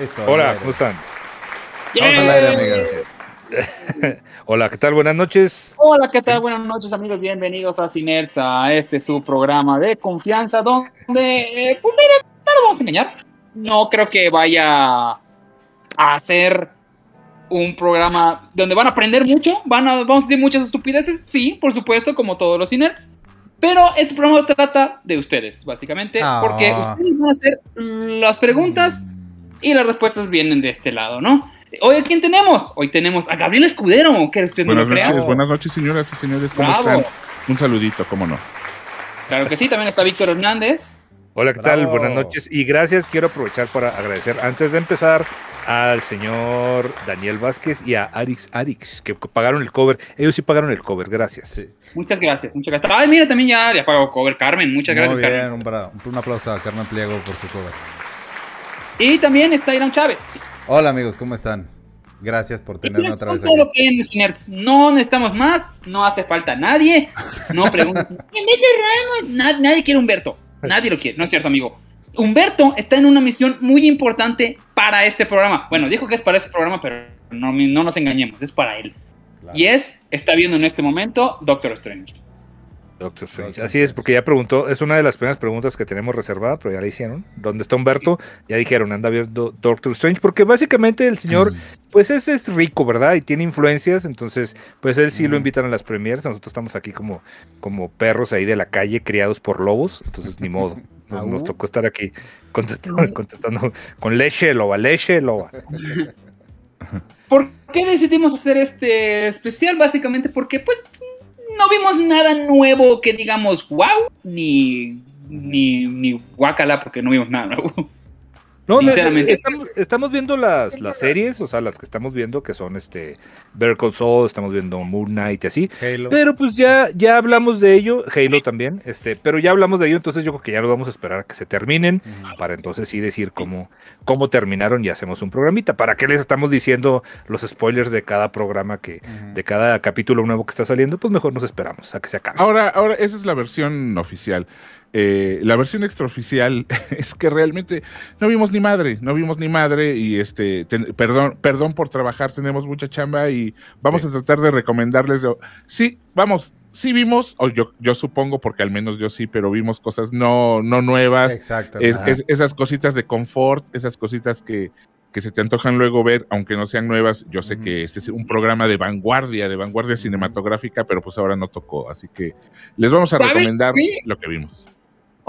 Listo, Hola, ¿cómo están? Vamos al aire, amigas. Hola, ¿qué tal? Buenas noches. Hola, ¿qué tal? Buenas noches, amigos. Bienvenidos a Cinerts, a este su programa de confianza, donde, eh, pues mira, no nos vamos a engañar. No creo que vaya a ser un programa donde van a aprender mucho, van a, vamos a decir muchas estupideces, sí, por supuesto, como todos los Cinerts. Pero este programa trata de ustedes, básicamente, Ah. porque ustedes van a hacer las preguntas y las respuestas vienen de este lado, ¿no? Hoy, ¿a quién tenemos? Hoy tenemos a Gabriel Escudero, que usted no Buenas lo noches, buenas noches, señoras y señores, ¿cómo Bravo. están? Un saludito, cómo no. Claro que sí, también está Víctor Hernández. Hola, ¿qué tal? Bravo. Buenas noches y gracias. Quiero aprovechar para agradecer antes de empezar al señor Daniel Vázquez y a Arix Arix, que pagaron el cover. Ellos sí pagaron el cover, gracias. Sí. Muchas gracias, muchas gracias. Ay, mira, también ya, ya pagó cover Carmen. Muchas Muy gracias, bien, Carmen. un, un aplauso a Carmen Pliego por su cover. Y también está Irán Chávez. Hola amigos, ¿cómo están? Gracias por tenerme otra vez aquí. No necesitamos más, no hace falta nadie. No pregunten. "¿Quién mete Ramos?". Nad- nadie quiere a Humberto. Nadie lo quiere, no es cierto, amigo. Humberto está en una misión muy importante para este programa. Bueno, dijo que es para este programa, pero no, no nos engañemos, es para él. Claro. Y es, está viendo en este momento Doctor Strange. Doctor Strange. Doctor Así es, porque ya preguntó, es una de las primeras preguntas que tenemos reservada, pero ya la hicieron. ¿Dónde está Humberto? Ya dijeron, anda viendo Doctor Strange, porque básicamente el señor, Mm. pues es, es rico, ¿verdad? Y tiene influencias, entonces, pues él sí lo Ujú. invitan a las premieres. Nosotros estamos aquí como, como perros ahí de la calle, criados por lobos, entonces ni modo. Nos, nos tocó estar aquí contestando, contestando con leche, loba, leche, loba. ¿Por qué decidimos hacer este especial? Básicamente porque pues no vimos nada nuevo que digamos wow, ni, ni, ni guacala porque no vimos nada nuevo. No, Sinceramente. estamos, estamos viendo las, las series, o sea, las que estamos viendo, que son este Better Call Saul, estamos viendo Moon Knight y así. Halo. Pero pues ya, ya hablamos de ello, Halo también, este, pero ya hablamos de ello, entonces yo creo que ya lo vamos a esperar a que se terminen, para entonces sí decir cómo, cómo terminaron y hacemos un programita. ¿Para qué les estamos diciendo los spoilers de cada programa que, de cada capítulo nuevo que está saliendo? Pues mejor nos esperamos a que se acabe. Ahora, ahora, esa es la versión oficial. Eh, la versión extraoficial es que realmente no vimos ni madre, no vimos ni madre y este, ten- perdón, perdón por trabajar, tenemos mucha chamba y vamos Sí. a tratar de recomendarles. lo- sí, vamos, sí vimos, o yo, yo supongo, porque al menos yo sí, pero vimos cosas no, no nuevas, Exacto. Es- ajá. es- esas cositas de confort, esas cositas que, que se te antojan luego ver, aunque no sean nuevas. Yo sé que este es un programa de vanguardia, de vanguardia cinematográfica, pero pues ahora no tocó. Así que les vamos a ¿Saben recomendar qué? lo que vimos.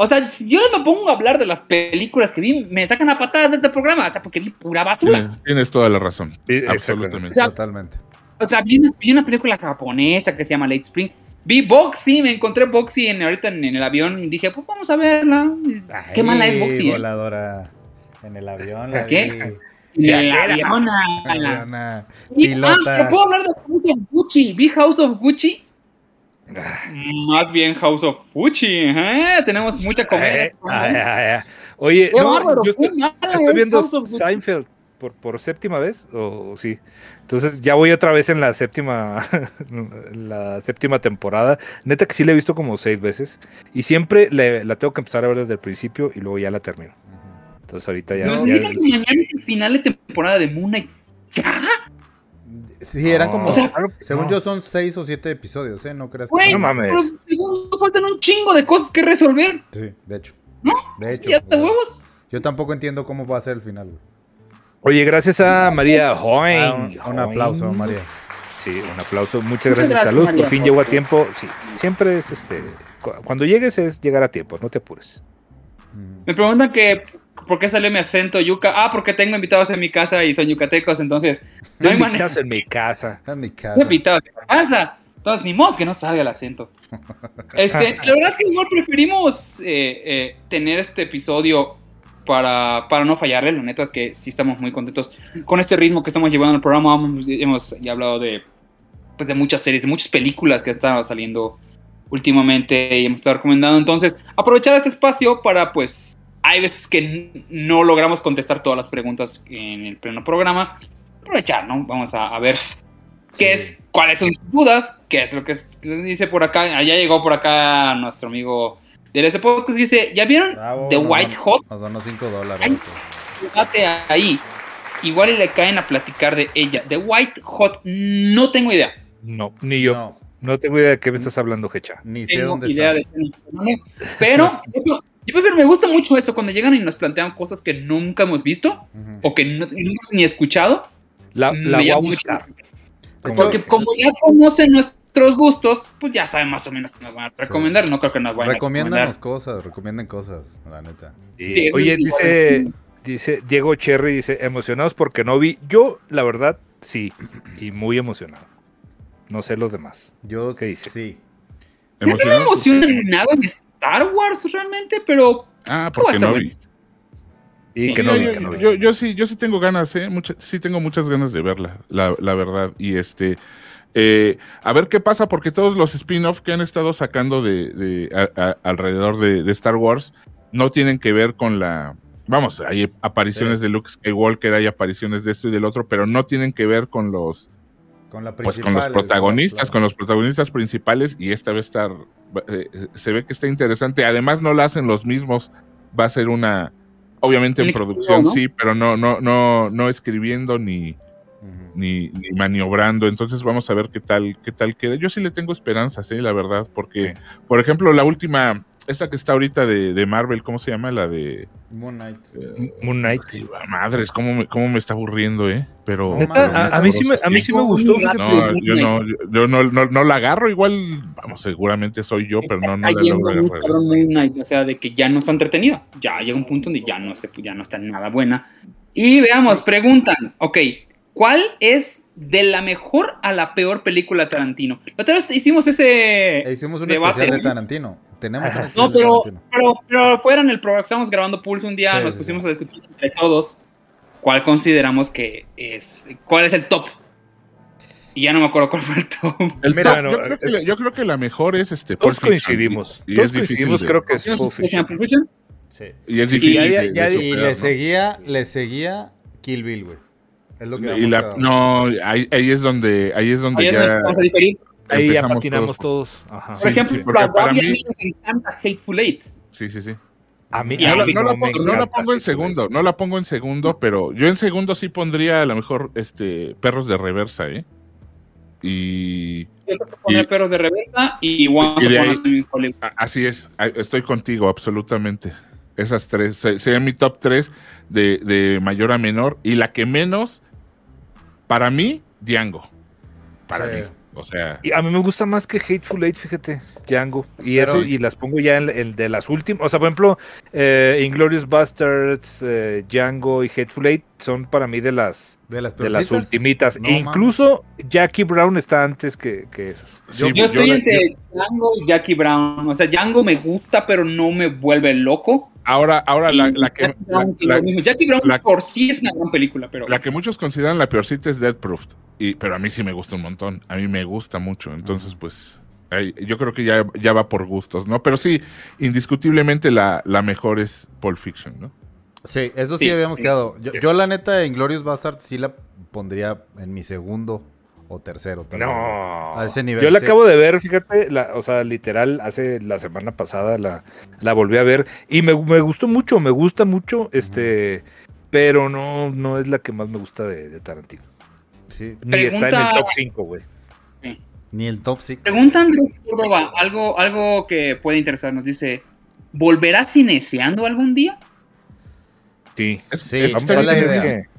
O sea, si yo me pongo a hablar de las películas que vi, me sacan a patadas de este programa, hasta porque vi pura basura. Tienes, tienes toda la razón. Sí, absolutamente. sea, Totalmente. O sea, vi una, vi una película japonesa que se llama Late Spring. Vi Boxy, me encontré Boxy en, ahorita en, en el avión y dije, pues vamos a verla. Qué mala es Boxy, ¿eh? voladora. En el avión. la ¿Qué? vi. En el avión. a la- Aviona. Y- ah, Pilota. pero puedo hablar de House of Gucci. Vi House of Gucci. Ah, Más bien House of Gucci. ¿eh? Tenemos mucha comedia. eh, ay, ay, ay. Oye, no, bárbaro, yo estoy, estoy es viendo. Seinfeld por, por séptima vez, o o sí. Entonces ya voy otra vez en la séptima, la séptima temporada. Neta que sí la he visto como seis veces. Y siempre le- la tengo que empezar a ver desde el principio y luego ya la termino. Entonces ahorita ya. No, ya- mira que mañana es el final de temporada de Moon Knight. ¿Ya? Sí, eran como. O sea, según no. yo, son seis o siete episodios, ¿eh? No creas que. No mames. pero faltan un chingo de cosas que resolver. Sí, de hecho. ¿No? De hecho. ya güey. huevos. Yo tampoco entiendo cómo va a ser el final, güey. Oye, gracias a María Hoing. Ah, un, un aplauso, Hoing. María. Sí, un aplauso. Muchas Muchas gracias. gracias, Salud. María, Por fin llegó a tiempo. Sí, siempre es este. cu- Cuando llegues es llegar a tiempo, no te apures. Ujú. Me preguntan que por qué sale mi acento yuca. Ah, porque tengo invitados en mi casa y son yucatecos, entonces no hay manera. Invitados en mi casa. En mi casa. invitados en mi casa. Entonces, ni modo que no salga el acento. Este, la verdad es que igual preferimos eh, eh, tener este episodio para, para no fallarle. La neta es que sí estamos muy contentos con este ritmo que estamos llevando en el programa. Hemos, hemos ya hablado de, pues, de muchas series, de muchas películas que están saliendo últimamente y hemos estado recomendando. Entonces, aprovechar este espacio para, pues, hay veces que no logramos contestar todas las preguntas en el pleno programa. Aprovechar, ¿no? Vamos a, a ver qué Sí. es, cuáles son sus dudas, qué es lo que dice por acá. Allá llegó por acá nuestro amigo de ese podcast. Dice, ¿ya vieron Bravo, The White Hot? Nos donó 5 dólares. Ay. vato. Debate ahí. igual y le caen a platicar de ella. De White Hot, no tengo idea. No, ni yo. No, No, tengo idea de qué me estás hablando, Hecha. ni sé tengo dónde idea está. de Pero eso, yo prefiero- me gusta mucho eso cuando llegan y nos plantean cosas que nunca hemos visto Ujú. o que no, nunca hemos ni escuchado. La, voy a mucho buscar. Porque como ya conocen nuestros gustos, pues ya saben más o menos qué nos van a recomendar. No creo que nos vayan a recomendar. cosas, recomienden cosas, la neta. Sí. Sí, eso Oye, dice, dice Diego Cherry, dice, emocionados porque no vi. Yo, la verdad, sí, y muy emocionado. No sé los demás. Yo ¿Qué dice? sí. No me ¿Emocionado? emociona nada en Star Wars realmente, pero Ah, porque no vi. Y que Sí, no yo, vi, yo- que no vi. yo- yo sí, yo sí tengo ganas, ¿eh? Mucha- sí tengo muchas ganas de verla, la, la verdad. Y este, eh, a ver qué pasa, porque todos los spin-off que han estado sacando de, de- a- a- alrededor de, de Star Wars no tienen que ver con la. Vamos, hay apariciones Sí. de Luke Skywalker, hay apariciones de esto y del otro, pero no tienen que ver con los, Con la pues con los protagonistas, claro. con los protagonistas principales, y esta vez estar, eh, se ve que está interesante. Además, no la hacen los mismos, va a ser una, obviamente en producción ¿no? sí, pero no, no, no, no escribiendo ni, ni maniobrando. Entonces vamos a ver qué tal, qué tal queda. Yo sí le tengo esperanzas, eh, la verdad, porque, por ejemplo, la última, esta que está ahorita de, de Marvel, ¿cómo se llama? La de Moon Knight. eh, Moon Knight. Madres, cómo me, cómo me está aburriendo, eh. Pero No, mames, a, a mí sí me, a mí sí me gustó. No, yo no, yo, yo no, no, no la agarro, igual, vamos, seguramente soy yo, pero no, no la logro agarrar. Moon Knight, o sea, de que ya no está entretenida. Ya llega un punto donde ya no se, ya no está nada buena. Y veamos, preguntan, ok, ¿cuál es de la mejor a la peor película de Tarantino? La otra vez hicimos ese... E hicimos un Debate. especial de Tarantino. Tenemos No, pero, pero, pero fuera en el programa, estábamos grabando Pulse un día, Sí, nos sí, pusimos a discutir entre todos cuál consideramos que es, cuál es el top. Y ya no me acuerdo cuál fue el top. El Mira, top, no, yo, creo que la, yo creo que la mejor es este. Todos coincidimos. y- y Todos es difícil coincidimos, creo que es ¿Sí nos Pulp pusimos en Fiction. Sí. Y es Y difícil. ya- de- ya- de y le ¿no? seguía, le seguía Kill Bill, güey. Es lo que Y la- no, ahí, ahí es donde, ahí es donde Ahí es donde Ahí ya patinamos todos. todos. Ajá. Por Sí, ejemplo, sí, porque a para mí- mí nos encanta Hateful Eight. Sí, sí, sí. A mí, a No, la- mí no la, me pongo, no la encanta pongo en segundo, no la pongo en segundo, pero yo en segundo sí pondría a lo mejor este perros de reversa, ¿eh? Y Yo que poner Y- perros de reversa y Once y ahí- Hollywood. así es, estoy contigo, absolutamente. Esas tres, se- serían mi top tres de, de mayor a menor. Y la que menos, para mí, Django. Para Sí. mí. O sea, Y a mí me gusta más que Hateful Eight, fíjate, Django. Y Pero- eso, y las pongo ya en el de las últimas. O sea, por ejemplo, eh, Inglorious Bastards, eh, Django y Hateful Eight son para mí de las De las de las peorcitas. ultimitas. No, E incluso Jackie Brown está antes que, que esas. sí, Yo estoy entre Django y Jackie Brown. O sea, Django me gusta, pero no me vuelve loco. Ahora, ahora la, la que, Jackie Brown la-. Jackie la- por sí es una gran película, pero la que muchos consideran la peorcita es Dead Proof. Y, pero a mí sí me gusta un montón. A mí me gusta mucho. Entonces, pues, ahí- yo creo que ya, ya va por gustos, ¿no? Pero sí, indiscutiblemente la, la mejor es Pulp Fiction, ¿no? Sí, eso sí, Sí, habíamos sí. quedado. Yo, yo, la neta, en Glorious Bastard sí la pondría en mi segundo o tercero. tal vez. No. A ese nivel. Yo la sí. acabo de ver, fíjate, la, o sea, literal, hace la semana pasada la, la volví a ver y me, me gustó mucho, me gusta mucho, este, pero no, no es la que más me gusta de, de Tarantino. Sí, Ni está en el top 5, güey. ni el top 5. Pregunta Andrés Córdoba, algo, algo que puede interesarnos. Dice, ¿volverá cineseando algún día? Sí. Sí, Es- es está la idea. que-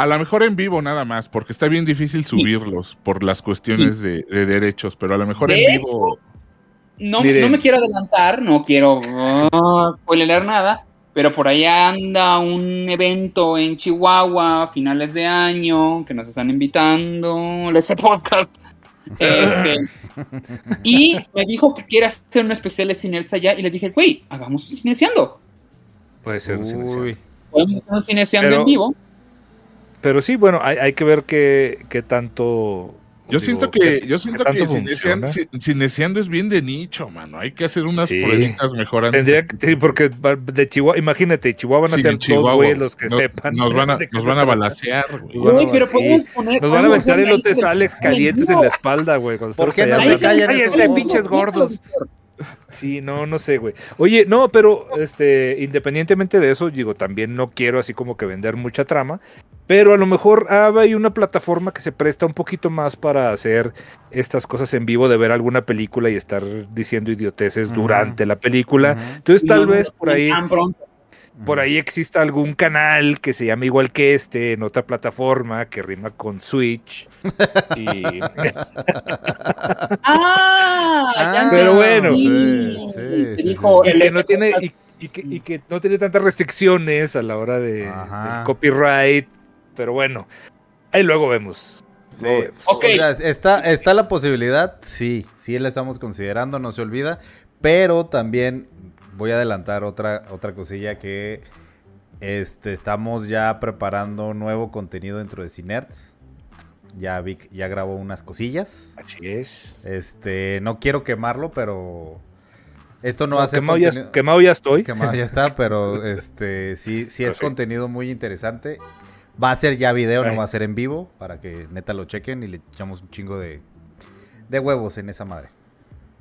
A lo mejor en vivo nada más, porque está bien difícil subirlos por las cuestiones de, de derechos, pero a lo mejor en vivo. No, no me quiero adelantar, no quiero uh, spoilear nada, pero por ahí anda un evento en Chihuahua a finales de año que nos están invitando, ese podcast. Este, y me dijo que quiere hacer un especial de Cinerza allá y le dije, güey, hagamos un cineseando. Puede ser. sí. Uy, Podemos hacer un en vivo. Pero sí, bueno, hay, hay que ver qué, qué tanto. Yo digo, siento que, yo siento que Cineciando, funciona. Ci- Cineciando es bien de nicho, mano. Hay que hacer unas Sí. pruebitas mejor antes. Tendría que, sí, porque de Chihuahua, imagínate, Chihuahua van a Sí, ser de dos Chihuahua. güeyes los que Nos- sepan. Nos van a, nos van a balasear, güey. Güey, pero sí. podemos poner. Nos van a aventar elotes Alex calientes en la espalda, güey. cuando ¿Por qué no se callan esos pinches gordos. Sí, no, no sé, güey. Oye, no, pero este, independientemente de eso, digo, también no quiero así como que vender mucha trama, pero a lo mejor ah, hay una plataforma que se presta un poquito más para hacer estas cosas en vivo, de ver alguna película y estar diciendo idioteces durante la película. Entonces tal No, vez por ahí tan pronto. por ahí exista algún canal que se llame igual que este en otra plataforma que rima con Switch. y Ah, ya Pero bueno. Sí, sí, dijo y el que no tiene y, y que, y que no tiene tantas restricciones a la hora de, del copyright. Pero bueno, ahí luego vemos. Sí, Luego vemos. Ok. o sea, está, está la posibilidad, sí, sí la estamos considerando, no se olvida, pero también voy a adelantar otra, otra cosilla que este, estamos ya preparando nuevo contenido dentro de Cinerts. Ya Vic ya grabó unas cosillas. Así es. Este, no quiero quemarlo, pero esto no, No, hace quemado, ya, quemado ya estoy. Quemado ya está, pero este sí, sí Pero es sí. contenido muy interesante. Va a ser ya video, no va a ser en vivo, para que neta lo chequen y le echamos un chingo de, de huevos en esa madre.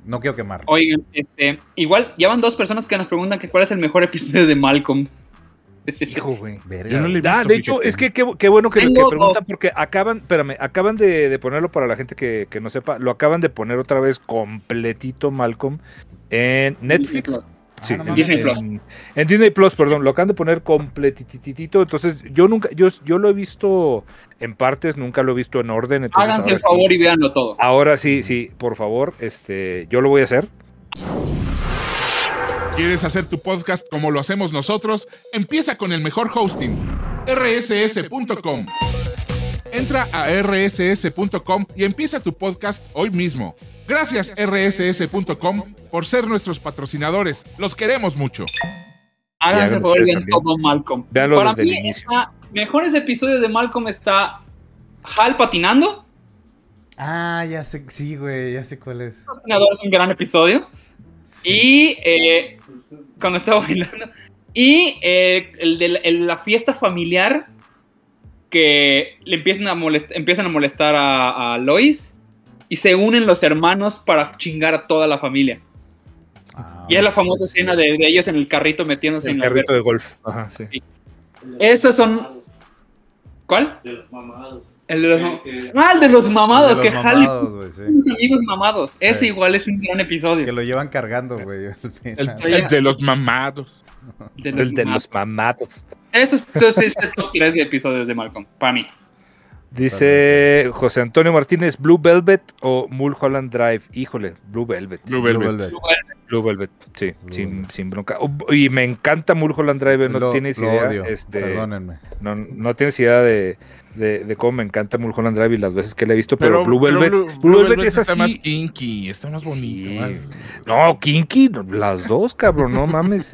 No quiero quemarlo. Oigan, este, igual, ya van dos personas que nos preguntan que cuál es el mejor episodio de Malcolm. Hijo, güey. Verga, Yo no le he Ah, visto, de hecho, es que qué, qué bueno que, que Tengo preguntan porque acaban, espérame, acaban de, de ponerlo para la gente que, que no sepa, lo acaban de poner otra vez completito Malcolm en Netflix. Sí, Ah, no en. Disney Plus. en- Disney Plus, perdón, lo acaban de poner completitito. Entonces, yo nunca, yo, yo lo he visto en partes, nunca lo he visto en orden. Entonces, Háganse el favor sí, y véanlo todo. ahora sí, sí, por favor, este, yo lo voy a hacer. ¿Quieres hacer tu podcast como lo hacemos nosotros? Empieza con el mejor hosting, rss.com. Entra a rss.com y empieza tu podcast hoy mismo. Gracias rss.com por ser nuestros patrocinadores. Los queremos mucho. Háganse favor vean todo Malcolm. Véanlo Para mí, está- mejores episodios de Malcolm está Hal patinando. Ah, ya sé, sí, güey, ya sé cuál es. Patinador es un gran episodio. Y eh, cuando estaba bailando. Y eh, el de la, el- la fiesta familiar que le empiezan a molestar, empiezan a, molestar a, a Lois y se unen los hermanos para chingar a toda la familia. Ah, Y es la sí, famosa sí. escena de, de ellos en el carrito metiéndose El en la carrito de golf. Ajá, sí. Esos son... ¿Cuál? De los mamados. El de los, mam- Que- ah, el de los mamados, De que los mamados, güey, sí. sus amigos mamados. Ese igual es un gran episodio. Que lo llevan cargando, güey. El, el de los mamados. de los El de mamados. los mamados. Eso es, eso sí es el top 3 de episodios de Malcolm, para mí. Dice José Antonio Martínez, Blue Velvet o Mulholland Drive. Híjole, Blue Velvet. Blue Blue Velvet. Velvet. Blue Velvet, sí, Blue sin, Velvet. sin bronca. Oh, Y me encanta Mulholland Drive, no Lo- tienes lo idea. odio, este, Perdónenme. no, no tienes idea de, de, de cómo me encanta Mulholland Drive y las veces que la he visto, pero, Blue pero Velvet, Blue, Blue Blue Velvet Velvet es está así. más kinky, está más bonito. Sí. más- No, Kinky, las dos, cabrón, no mames.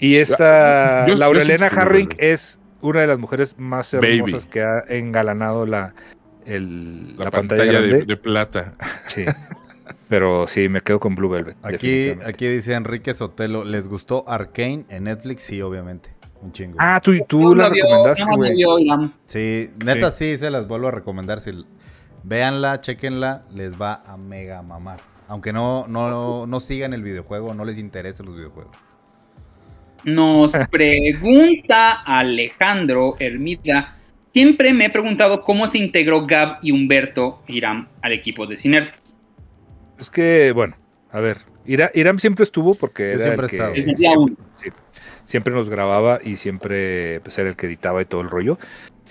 Y esta, Laurelena Harring es una de las mujeres más Baby. hermosas que ha engalanado la, el- La, la, pantalla, pantalla, de, plata. Sí. Pero sí, me quedo con Blue Velvet. Aquí, aquí dice Enrique Sotelo, ¿les gustó Arcane en Netflix? Sí, obviamente. Un chingo. Ah, tú, tú No la vio, recomendaste, güey. Sí, neta sí. se las vuelvo a recomendar. Si, véanla, chequenla, les va a mega mamar. Aunque no, no, no sigan el videojuego, no les interesen los videojuegos. Nos pregunta Alejandro Hermida. Siempre me he preguntado cómo se integró Gab y Humberto Irán al equipo de Cinert. Es que, bueno, a ver. Iram siempre estuvo porque era siempre el que siempre nos grababa y siempre pues, era el que editaba y todo el rollo.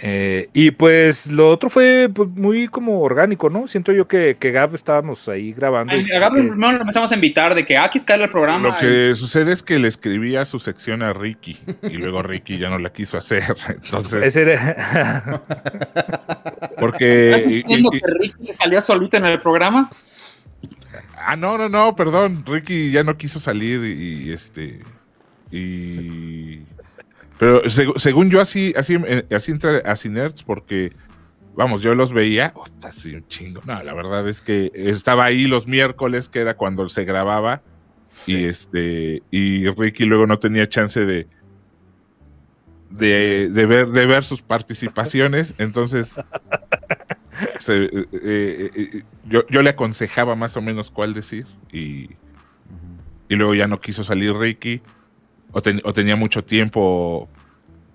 Eh, y pues lo otro fue pues, muy como orgánico, ¿no? Siento yo que, que Gab estábamos ahí grabando. y A Gab que- primero lo empezamos a invitar de que aquí está el programa. Lo que sucede es que le escribía su sección a Ricky y luego Ricky ya no la quiso hacer. Entonces, ese era- porque. ¿Estás y- diciendo y- que Ricky se salió solito en el programa? ah, no, no, no, perdón. Ricky ya no quiso salir y, y, este. Y. Pero seg- según yo, así, así, eh, así entré a Cinerts porque. Vamos, yo los veía, oh, así un chingo. No, la verdad es que estaba ahí los miércoles, que era cuando se grababa, y este, y Ricky luego no tenía chance de, de, de ver, de ver sus participaciones, entonces se- eh, eh, yo, yo le aconsejaba más o menos cuál decir, y, y luego ya no quiso salir Ricky, o, ten- o tenía mucho tiempo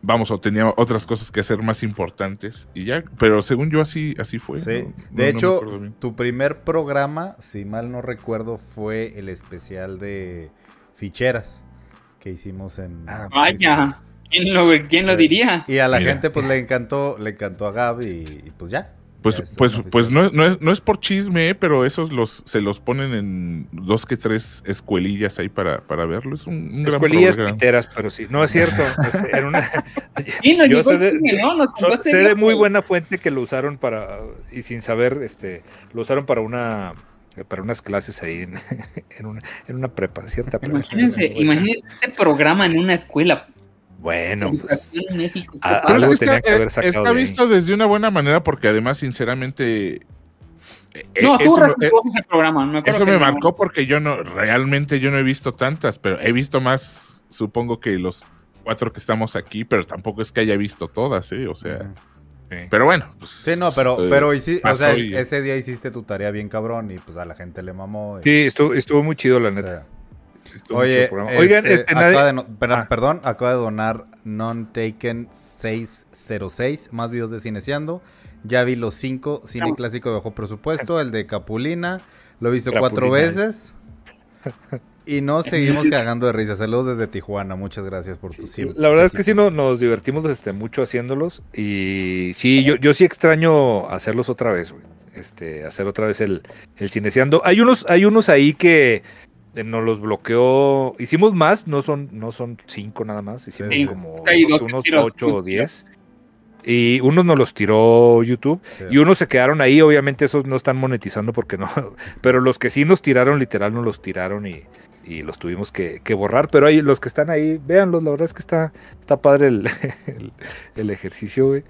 vamos, o tenía otras cosas que hacer más importantes y ya, pero según yo así, así fue. Sí, no- no- de no hecho, tu primer programa, si mal no recuerdo, fue el especial de ficheras que hicimos en... Ah, Vaya. ¿Quién lo, quién lo Sí. diría? Y a la Mira. gente pues le encantó, le encantó a Gab y, y, pues ya. Pues, es pues, pues no, es- no es, no es por chisme, eh, pero esos los se los ponen en dos que tres escuelillas ahí para, para verlo. Es un, un gran Escuelillas programa. piteras, pero sí. No es cierto. este, era una- Sí, nos Yo sé el de- chisme, ¿no? Nos sé de muy buena fuente que lo usaron para, y sin saber, este, lo usaron para una para unas clases ahí en, en una, en una prepa, cierta prepa. Imagínense, Pues, imagínense este programa en una escuela. Bueno, pues, a- Pero es algo que tenía está, que haber eh, sacado está de visto desde una buena manera porque además, sinceramente, eh, No, eh, estuvo eso, me- eh, ese programa. Me acuerdo eso me no. marcó porque yo no, realmente yo no he visto tantas, pero he visto más, supongo que los cuatro que estamos aquí, pero tampoco es que haya visto todas, ¿eh? O sea, pero bueno. pues, Sí, no, pero, eh, pero hici- o sea, y- ese día hiciste tu tarea bien cabrón y pues a la gente le mamó. y- Sí, estuvo, estuvo muy chido, la o neta. Estuvo Oye, el programa. Oigan, este, este, acaba nadie- de Ah. perdón, acaba de donar Non-Taken 606, más videos de Cineciando. Ya vi los cinco, cine No. clásico de bajo presupuesto, el de Capulina, lo he visto cuatro veces. Y nos seguimos cagando de risa. Saludos desde Tijuana, muchas gracias por tu siempre. La verdad es que sí no- nos divertimos este, mucho haciéndolos. Y sí, yo, yo sí extraño hacerlos otra vez, güey. Este, hacer otra vez el, el cineciando. Hay unos, hay unos ahí que nos los bloqueó. Hicimos más, no son, no son cinco nada más. Hicimos Sí. como dos unos ocho o diez. Y unos nos los tiró YouTube. Sí. Y unos se quedaron ahí, obviamente esos no están monetizando porque no, pero los que sí nos tiraron, literal nos los tiraron y, y los tuvimos que, que borrar, pero hay los que están ahí, véanlos, la verdad es que está, está padre el, el, el ejercicio, güey.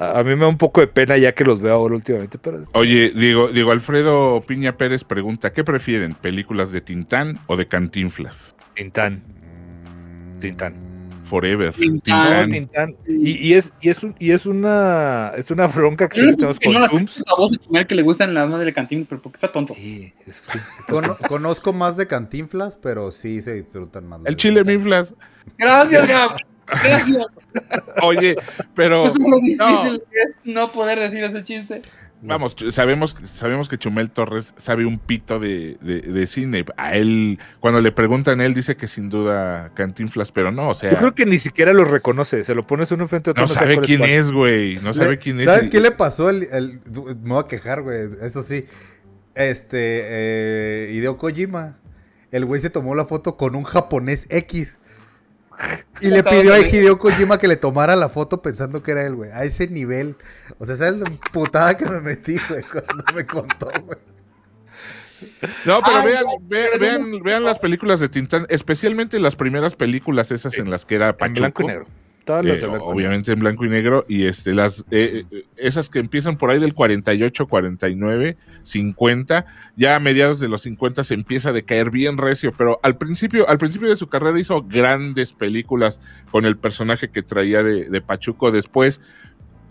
A, a mí me da un poco de pena ya que los veo ahora últimamente, pero... Oye, Diego, Diego Alfredo Piña Pérez pregunta, ¿qué prefieren? ¿Películas de Tintán o de Cantinflas? Tintán, Tintán. Forever. Tintán. Tintán. Y, y es, y es, un- y es una, es una bronca que siempre no tenemos no con las Zooms. a vos de que le gustan las madres de cantín, pero porque está tonto. Sí, eso sí. Cono- conozco más de Cantinflas, pero sí se disfrutan más. El chile Tintán. Minflas. Gracias, Gab. Gracias. Oye, pero Eso es lo difícil no. que es no poder decir ese chiste. vamos, sabemos, sabemos que Chumel Torres sabe un pito de, de- de cine. A él, cuando le preguntan, él dice que sin duda Cantinflas, pero no, o sea, Yo creo que ni siquiera lo reconoce, se lo pones uno frente a otro. no sabe sabe quién es, güey. No sabe Le- quién es. ¿Sabes y- qué le pasó? El, el- me voy a quejar, güey. Eso sí. Este, eh, Hideo Kojima. El güey se tomó la foto con un japonés X. Y le pidió a. Hideo Kojima que le tomara la foto pensando que era él, güey. A ese nivel. O sea, ¿sabes la putada que me metí, güey? Cuando me contó, güey. No, pero Ay, vean, no, vean, no- vean las películas de Tintán, especialmente las primeras películas esas en las que era En Pachuco. blanco y negro. Todas las Eh, obviamente en blanco y negro y este las eh, eh, esas que empiezan por ahí del 48, 49, 50, ya a mediados de los 50 se empieza a decaer bien recio, pero al principio al principio de su carrera hizo grandes películas con el personaje que traía de, de Pachuco, después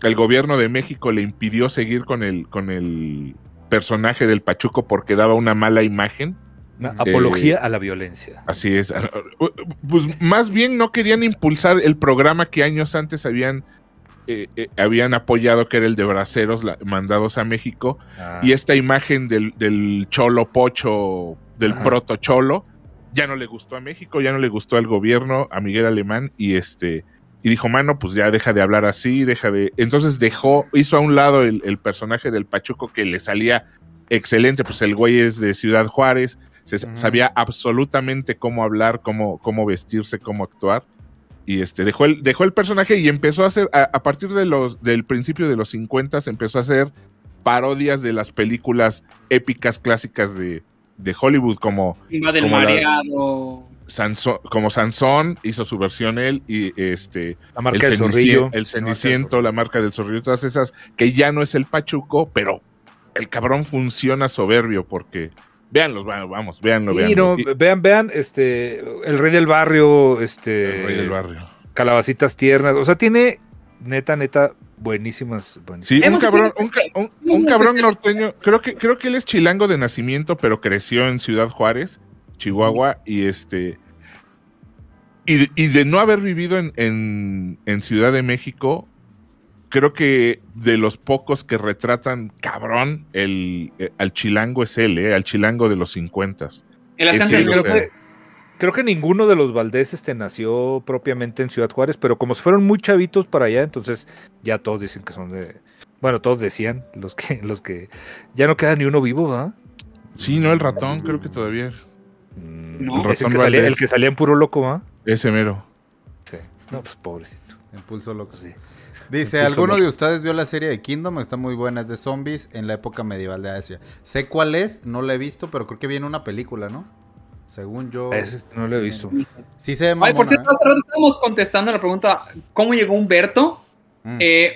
el gobierno de México le impidió seguir con el con el personaje del Pachuco porque daba una mala imagen. Una Eh, apología a la violencia. Así es. Pues más bien no querían impulsar el programa que años antes habían, eh, eh, habían apoyado, que era el de braceros la- mandados a México. Ah. Y esta imagen del, del cholo pocho, del Ajá. proto cholo, ya no le gustó a México, ya no le gustó al gobierno, a Miguel Alemán, y este. Y dijo, mano, pues ya deja de hablar así, deja de. Entonces dejó, hizo a un lado el, el personaje del Pachuco que le salía excelente, pues el güey es de Ciudad Juárez, se sabía absolutamente cómo hablar, cómo, cómo vestirse, cómo actuar. Y este, dejó el, dejó el personaje y empezó a hacer, a, a partir de los, del principio de los 50, se empezó a hacer parodias de las películas épicas clásicas de, de Hollywood, como Va del Como la- mareado. Sansón, como Sansón hizo su versión él, y este La marca el, del Cenicien- zorrillo. el Ceniciento, la marca del zorrillo, todas esas, que ya no es el Pachuco, pero el cabrón funciona soberbio porque véanlos, va- vamos, véanlo, Sí, véanlo. no, Y- vean, vean, este, el rey del barrio, este, el rey del barrio. calabacitas tiernas, o sea, tiene neta, neta, buenísimas, buenísimas. Sí, un cabrón, un, tenido cabrón norteño, creo que, creo que él es chilango de nacimiento, pero creció en Ciudad Juárez, Chihuahua, y este. Y, de- y de no haber vivido en, en- en Ciudad de México, creo que de los pocos que retratan cabrón el, eh, al chilango es él, eh, al chilango de los 50. El Ese alcance del lo creo, creo que ninguno de los Valdés este, nació propiamente en Ciudad Juárez, pero como se fueron muy chavitos para allá, entonces ya todos dicen que son de. Bueno, todos decían, los que, los que ya no queda ni uno vivo, ¿verdad? Sí, no, el ratón, creo que todavía. Mm, No. es el, Ratón que salía, Valdés. el que salía en puro loco, ¿va? Ese mero. Sí. No, pues pobrecito. Impulso loco. Pues sí. Dice, ¿alguno de ustedes vio la serie de Kingdom? Está muy buena, es de zombies en la época medieval de Asia. Sé cuál es, no la he visto, pero creo que viene una película, ¿no? Según yo. Ese no lo he visto. Sí se ve Ay, por cierto, ¿eh? hace rato estábamos contestando la pregunta, ¿cómo llegó Humberto? Mm. Eh,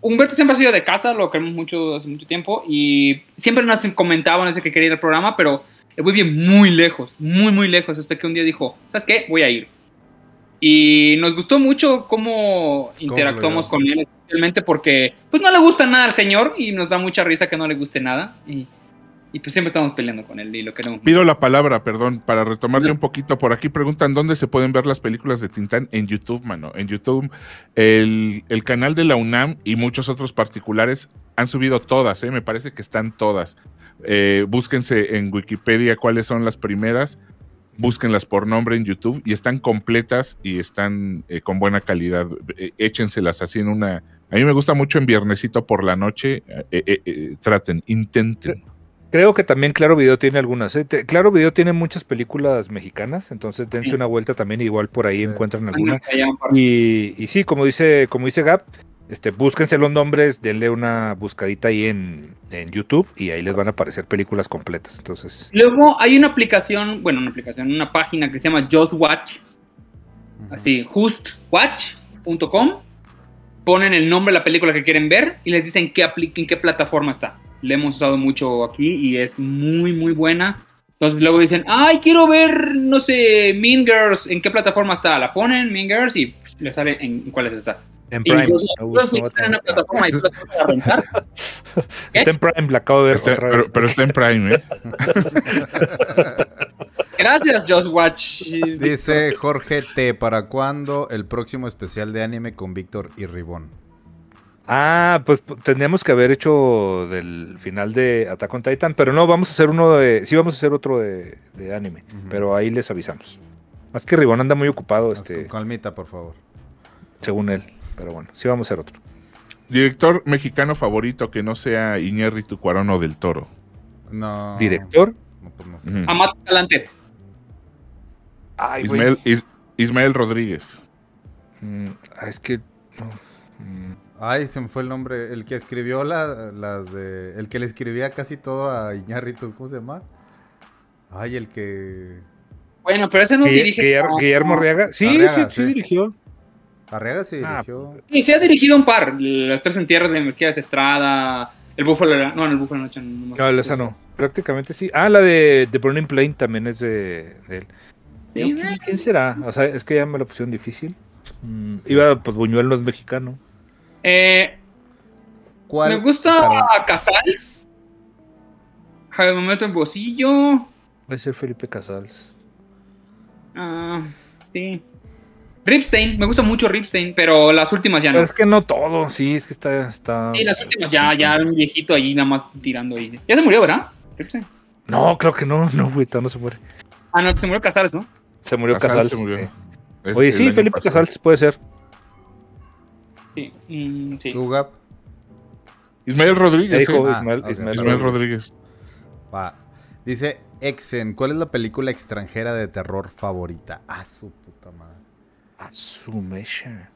Humberto siempre ha sido de casa, lo queremos mucho hace mucho tiempo, y siempre nos comentaban ese que quería ir al programa, pero el güey bien muy lejos, muy, muy lejos, hasta que un día dijo, ¿sabes qué? Voy a ir. Y nos gustó mucho cómo interactuamos con él, especialmente porque pues no le gusta nada al señor y nos da mucha risa que no le guste nada. Y, y pues siempre estamos peleando con él y lo queremos. mucho. Pido la palabra, perdón, para retomarle un poquito. Por aquí preguntan dónde se pueden ver las películas de Tintán. En YouTube, mano. En YouTube, el, el canal de la UNAM y muchos otros particulares han subido todas, ¿eh? me parece que están todas. Eh, búsquense en Wikipedia cuáles son las primeras. Búsquenlas por nombre en YouTube y están completas y están eh, con buena calidad. Eh, échenselas así en una. A mí me gusta mucho en viernesito por la noche. Eh, eh, eh, traten, intenten. Creo que también Claro Video tiene algunas. ¿eh? Te- Claro Video tiene muchas películas mexicanas, entonces dense Sí. una vuelta también, igual por ahí Sí. encuentran alguna. Y, y sí, como dice, como dice Gap, este, búsquense los nombres, denle una buscadita ahí en, en YouTube y ahí les van a aparecer películas completas. Entonces, Luego hay una aplicación, bueno, una aplicación, una página que se llama Just Watch, así, justwatch.com. Ponen el nombre de la película que quieren ver y les dicen qué en qué plataforma está. Le hemos usado mucho aquí y es muy, muy buena. Entonces luego dicen, ay, quiero ver, no sé, Mean Girls, ¿en qué plataforma está? La ponen, Mean Girls, y pues, le sale en, en cuáles está. En Prime. incluso- No, incluso si no, está en una no. plataforma y tú la vas a rentar. Está en Prime, la acabo de ver Está- otra pero, vez. pero está en Prime, ¿eh? Gracias, Just Watch. Dice Jorge T. ¿Para cuándo el próximo especial de anime con Víctor y Ribón? Ah, pues tendríamos que haber hecho del final de Attack on Titan, pero no, vamos a hacer uno de. Sí, vamos a hacer otro de, de anime, pero ahí les avisamos. Más que Ribón anda muy ocupado, este, con calmita, por favor. según él. Pero bueno, sí vamos a hacer otro. Director mexicano favorito que no sea Iñárritu Cuarón o del Toro. No. Director. No, pues no sé. Ujú. Amat Galante. Ay. Ismael, Is- Ismael Rodríguez. Mm, es que. no, mm, Ay, se me fue el nombre. El que escribió la- las de. El que le escribía casi todo a Iñárritu. ¿Cómo se llama? Ay, el que. Bueno, pero ese no dirige. Guillermo, Guillermo no. Arriaga. Sí, Arriaga, sí, sí, sí. dirigió. Arriaga se Ah, dirigió. Sí, se ha dirigido un par. Los tres entierros de Melquíades Estrada. El Búfalo. No, en el Búfalo Noche. No, más. No, esa no. Prácticamente sí. Ah, la de The Burning Plain también es de, de él. Sí, Yo, ¿quién, quién será? O sea, es que ya me lo pusieron difícil. Mm, Sí, iba, pues Buñuel no es mexicano. Eh, ¿Cuál? me gusta. Casals. Jaime Momento en Bocillo. Puede ser Felipe Casals. Ah, sí. Ripstein. Me gusta mucho Ripstein, pero las últimas ya no. Pero es que no todo, sí, es que está. está... Sí, las últimas ya, ya un viejito ahí nada más tirando ahí. Ya se murió, ¿verdad? Ripstein. No, creo que no, no, güey, todavía no se muere. Ah, no, se murió Casals, ¿no? Se murió Casals Casals. se murió. Oye, sí, Felipe pasado. Casals puede ser. Sí. mm, sí. ¿Tú, Gap? Ismael Rodríguez. dijo. Ah, Ismael, ok. Ismael Ismael Rodríguez. Rodríguez. Va. Dice Exen, ¿cuál es la película extranjera de terror favorita? Ah, su puta madre. A su mecha.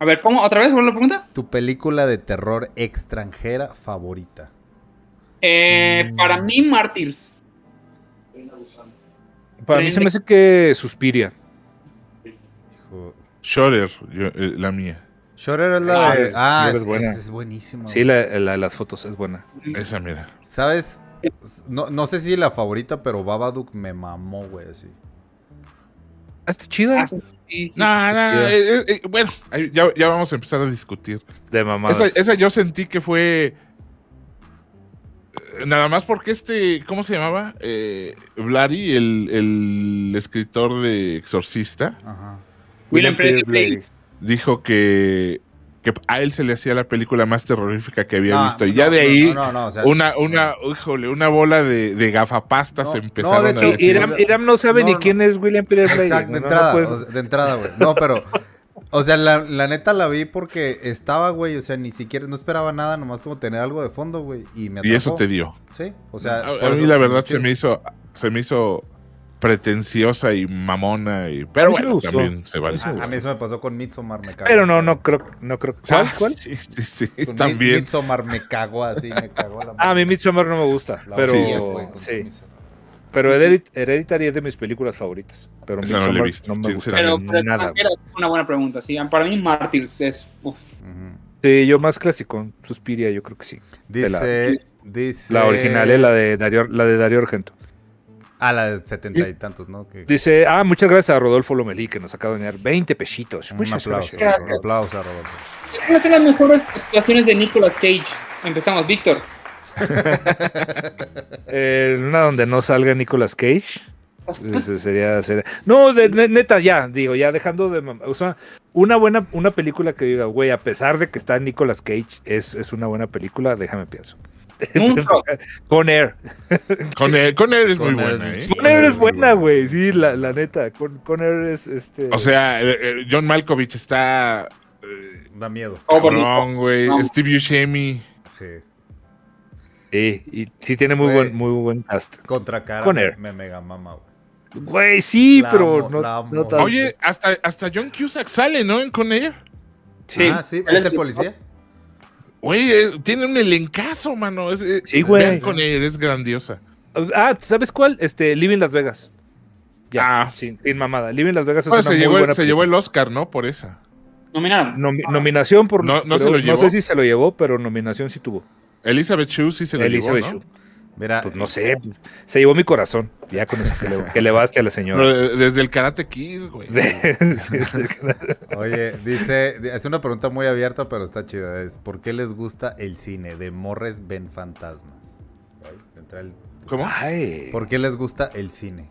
A ver, ¿cómo? ¿Otra vez? ¿Vuelve la pregunta? Tu película de terror extranjera favorita. Eh, Mm. Para mí, Martyrs. Para mí se me hace que Suspiria. Hijo. Yo, eh, la mía. Shutter es la Ah, de. es- Ah, es buena. es- es buenísima. Sí, la, la de las fotos es buena. Esa, mira. ¿Sabes? No, no sé si la favorita, pero Babadook me mamó, güey, así. Ah, está chida. Ah, sí, sí, sí. No, no, eh, eh, eh, bueno, ya, ya vamos a empezar a discutir. De mamadas. Esa, esa yo sentí que fue. nada más porque este, ¿cómo se llamaba? Eh, Blary, el, el escritor de Exorcista, Ajá. William. Blatty. dijo que, que a él se le hacía la película más terrorífica que había No, visto. Y no, ya de ahí, no, no, no, o sea, una, una, híjole, una bola de, de gafapastas empezaron no, de hecho, a decir. Irán, Irán no sabe ni quién es William Blatty. Exacto, de entrada, puedes- o sea, de entrada, güey. No, pero, o sea, la, la neta la vi porque estaba, güey, o sea, ni siquiera, no esperaba nada, nomás como tener algo de fondo, güey, y me y eso te dio. Sí, o sea, a, a mí la verdad se me hizo, se me hizo pretenciosa y mamona y pero A sí bueno gustó. también se vale. A mí sí A, a mí eso me pasó con Midsommar, me cago. Pero no, no creo, no creo. ¿Cuál? Ah, ¿Cuál? Sí, sí, sí, Con también. Midsommar me cagó así, me cagó la Ah, a mí Midsommar no me gusta, la pero sí. Midsommar. Pero Heredit- Hereditary es de mis películas favoritas. Pero Esa no la he Midsommar visto, no me sí, gusta sí, Pero, nada. pero era una buena pregunta, sí. Para mí, Martyrs es. uf. Sí, yo más clásico, Suspiria, yo creo que sí. De la- Dice, dice... La original es la de Darío, la de Darío Argento. Ah, la de setenta y tantos, ¿no? Que- Dice, ah, muchas gracias a Rodolfo Lomelí que nos acaba de donar 20 pesitos. Un Muchas aplauso, gracias. un aplauso a Rodolfo. ¿Cuáles son las mejores actuaciones de Nicolas Cage? Empezamos, Víctor. Eh, una donde no salga Nicolas Cage. Ese sería, sería- No, de, neta, ya, digo, ya dejando de... O sea, una buena una película que diga, güey, a pesar de que está Nicolas Cage, es, es una buena película, déjame pienso. Nunca. Con Air. Con él es Con muy buena, ¿eh? Con Air es buena, güey, sí, la, la neta. Con, con Air es este... O sea, eh, eh, John Malkovich está eh, Da miedo. Oh, cabrón, güey. No. Steve Buscemi. Sí. Sí, y sí tiene muy buen, muy buen cast. Contra cara Con me, Air. me mega mama, güey. Güey, sí, La pero amo, no, tanto. Oye, hasta, hasta John Cusack sale, ¿no? En Con Air. Sí. Ah, sí, Él ¿es es- el policía? Güey, eh, tiene un elencazo, mano. Es, eh, Sí, güey. vean Con Air, es grandiosa. Ah, ¿sabes cuál? Este, Living Las Vegas. Ya, Ah. sin, sin mamada. Living Las Vegas es una se, muy llevó, el- buena se llevó el Oscar, ¿no? Por esa. Nominaron. Nomi- nominación por... No- no se lo llevó. No sé si se lo llevó, pero nominación sí tuvo. Elizabeth Shue sí se lo Elizabeth llevó, ¿no? Shue. Mira, Pues no sé, se llevó mi corazón. Ya con eso que le, que le baste a la señora. Pero eh, desde el Karate Kid, güey. Sí, oye, dice, es una pregunta muy abierta, pero está chida. Es, ¿por qué les gusta el cine? De Morres ven fantasmas. El- ¿Cómo? Ay. ¿Por qué les gusta el cine?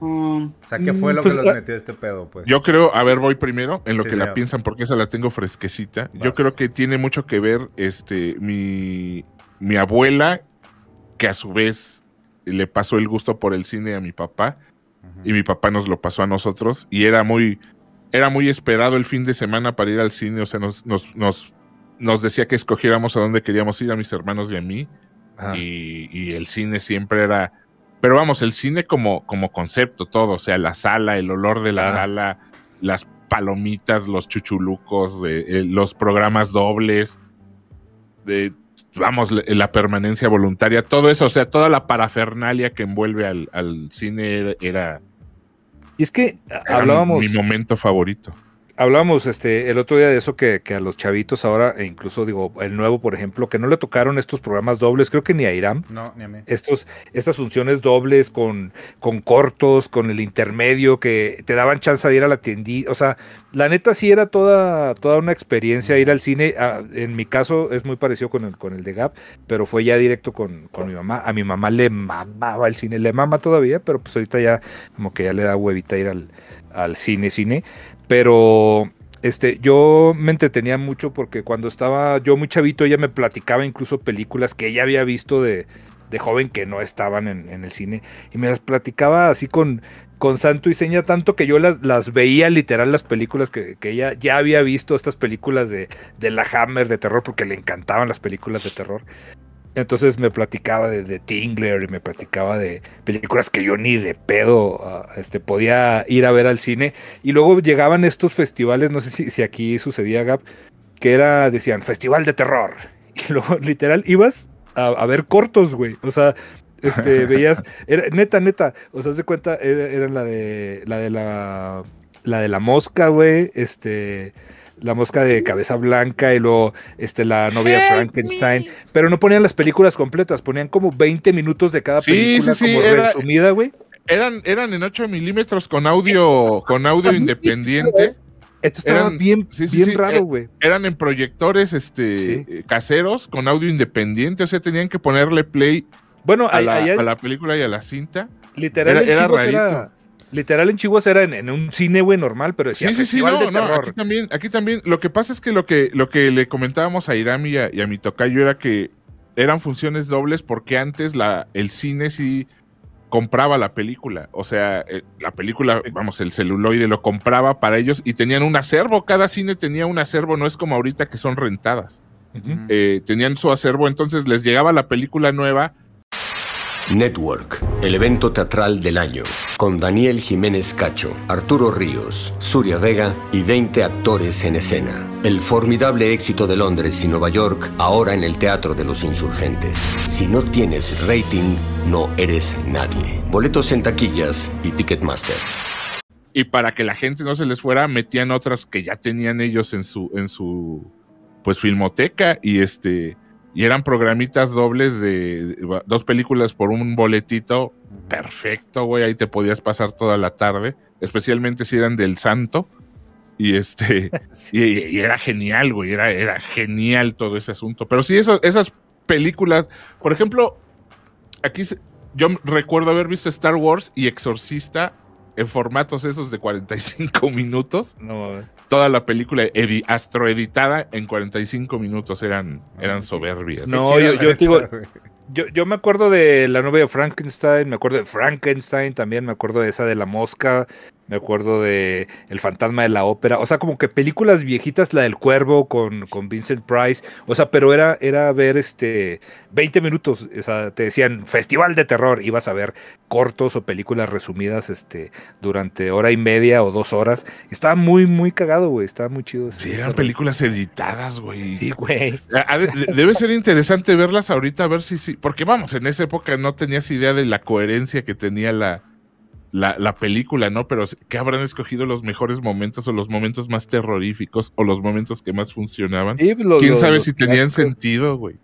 Um, O sea, ¿qué fue Mm, lo pues, que los ah, metió a este pedo? Pues? Yo creo, a ver, voy primero en lo Sí, que la piensan porque esa la tengo fresquecita. Yo creo que tiene mucho que ver este mi, mi abuela, que a su vez le pasó el gusto por el cine a mi papá y mi papá nos lo pasó a nosotros y era muy era muy esperado el fin de semana para ir al cine, o sea, nos nos, nos, nos decía que escogiéramos a dónde queríamos ir a mis hermanos y a mí y, y el cine siempre era. Pero vamos, el cine como, como concepto, todo, o sea, la sala, el olor de la sala, las palomitas, los chuchulucos, de, eh, los programas dobles, de, vamos, la, permanencia voluntaria, todo eso, o sea, toda la parafernalia que envuelve al, al cine era, era- Y es que era hablábamos... mi momento favorito. Hablábamos este, el otro día de eso que, que a los chavitos ahora, e incluso digo, el nuevo, por ejemplo, que no le tocaron estos programas dobles, creo que ni a Irán, No, ni a mí. estos, estas funciones dobles con, con cortos, con el intermedio, que te daban chance de ir a la tiendita. O sea, la neta sí era toda, toda una experiencia ir al cine. Ah, en mi caso es muy parecido con el, con el de Gap, pero fue ya directo con, con mi mamá. A mi mamá le mamaba el cine, le mama todavía, pero pues ahorita ya como que ya le da huevita ir al, al cine, cine. Pero este, yo me entretenía mucho porque cuando estaba yo muy chavito, ella me platicaba incluso películas que ella había visto de, de joven que no estaban en, en el cine y me las platicaba así con, con santo y seña, tanto que yo las, las veía literal las películas que, que ella ya había visto, estas películas de, de la Hammer de terror, porque le encantaban las películas de terror. Entonces me platicaba de, de Tingler y me platicaba de películas que yo ni de pedo ah, este, podía ir a ver al cine. Y luego llegaban estos festivales, no sé si, si aquí sucedía, Gap, que era, decían, Festival de Terror. Y luego, literal, ibas a, a ver cortos, güey. O sea, este, veías, era, neta, neta, o sea, de cuenta, era, era la de la de la, la de la mosca, güey, este, la mosca de cabeza blanca y luego, este, la novia de Frankenstein, pero no ponían las películas completas, ponían como 20 minutos de cada Sí, película sí, sí, como era- resumida, güey. Eran, eran en 8 milímetros con audio, con audio independiente. Esto estaba Eran- bien, sí, sí, bien sí, raro, eh, güey. Eran en proyectores este, Sí. eh, caseros con audio independiente, o sea, tenían que ponerle play Bueno, a la, a la película y a la cinta. literal, era- en era Chivos rarito. era, literal en Chivos era en, en un cine, güey, normal, pero decía Sí, sí, sí, no, de no, aquí también, aquí también, lo que pasa es que lo que, lo que le comentábamos a Irami y a, y a mi tocayo era que eran funciones dobles porque antes la, el cine sí compraba la película, o sea, eh, la película, vamos, el celuloide lo compraba para ellos y tenían un acervo, cada cine tenía un acervo, no es como ahorita que son rentadas. Eh, tenían su acervo, entonces les llegaba la película nueva, Network, el evento teatral del año, con Daniel Jiménez Cacho, Arturo Ríos, Suria Vega y 20 actores en escena. El formidable éxito de Londres y Nueva York ahora en el Teatro de los Insurgentes. Si no tienes rating, no eres nadie. Boletos en taquillas y Ticketmaster. y para que la gente no se les fuera, metían otras que ya tenían ellos en su, en su pues filmoteca y este y eran programitas dobles de, de dos películas por un boletito perfecto, güey, ahí te podías pasar toda la tarde, especialmente si eran del Santo y este y, y era genial, güey, era, era genial todo ese asunto. Pero sí, esas, esas películas, por ejemplo, aquí yo recuerdo haber visto Star Wars y Exorcista en formatos esos de 45 minutos. No, mames. Toda la película edi- astroeditada en 45 minutos eran, eran soberbias. No, yo- yo digo-. Yo, yo me acuerdo de la novia de Frankenstein, me acuerdo de Frankenstein también, me acuerdo de esa de la mosca, me acuerdo de El fantasma de la ópera, o sea, como que películas viejitas, la del cuervo con, con Vincent Price, o sea, pero era, era ver este 20 minutos, o sea, te decían festival de terror, ibas a ver cortos o películas resumidas este durante hora y media o dos horas. Estaba muy, muy cagado, güey, estaba muy chido. Sí, eran películas editadas, güey. Sí, güey. Debe ser interesante verlas ahorita, a ver si sí. Porque vamos, en esa época no tenías idea de la coherencia que tenía la, la, la película, ¿no? Pero que habrán escogido los mejores momentos o los momentos más terroríficos o los momentos que más funcionaban. Sí, lo- ¿Quién lo- sabe si tenían clásicos. sentido, güey?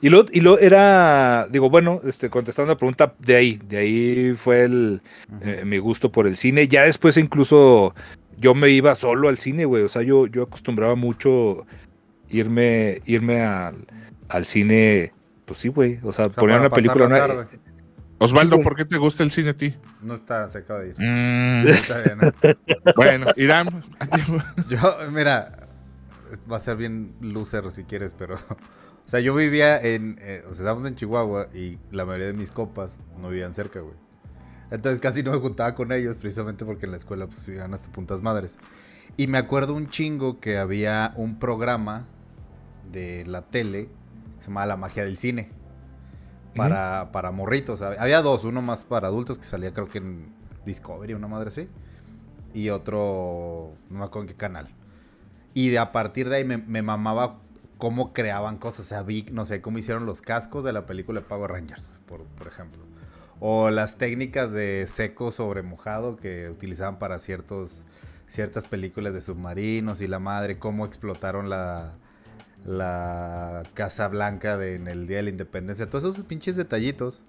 Y lo, y lo era, digo, bueno, este, contestando la pregunta, de ahí, de ahí fue el, eh, mi gusto por el cine. Ya después incluso yo me iba solo al cine, güey. O sea, yo, yo acostumbraba mucho irme, irme al, al cine, pues sí, güey. O sea, O sea, poner una película. una- tarde. Osvaldo. ¿por qué te gusta el cine a ti? No está, se acaba de ir. Mm, Está bien. ¿eh? bueno, Irán. Yo, mira, va a ser bien loser si quieres, pero. O sea, yo vivía en. eh, o sea, estábamos en Chihuahua y la mayoría de mis copas no vivían cerca, güey. Entonces casi no me juntaba con ellos, precisamente porque en la escuela pues vivían hasta puntas madres. Y me acuerdo un chingo que había un programa de la tele que se llamaba La Magia del Cine. Para, para morritos. Hab- Había dos, uno más para adultos que salía creo que en Discovery, una madre así. Y otro, no me acuerdo en qué canal. Y de a partir de ahí me, mamaba cómo creaban cosas. O sea, no sé, cómo hicieron los cascos de la película Power Rangers, por, por ejemplo. O las técnicas de seco sobre mojado que utilizaban para ciertos, ciertas películas de submarinos y la madre, cómo explotaron la, la Casa Blanca de- en el Día de la Independencia. Todos esos pinches detallitos.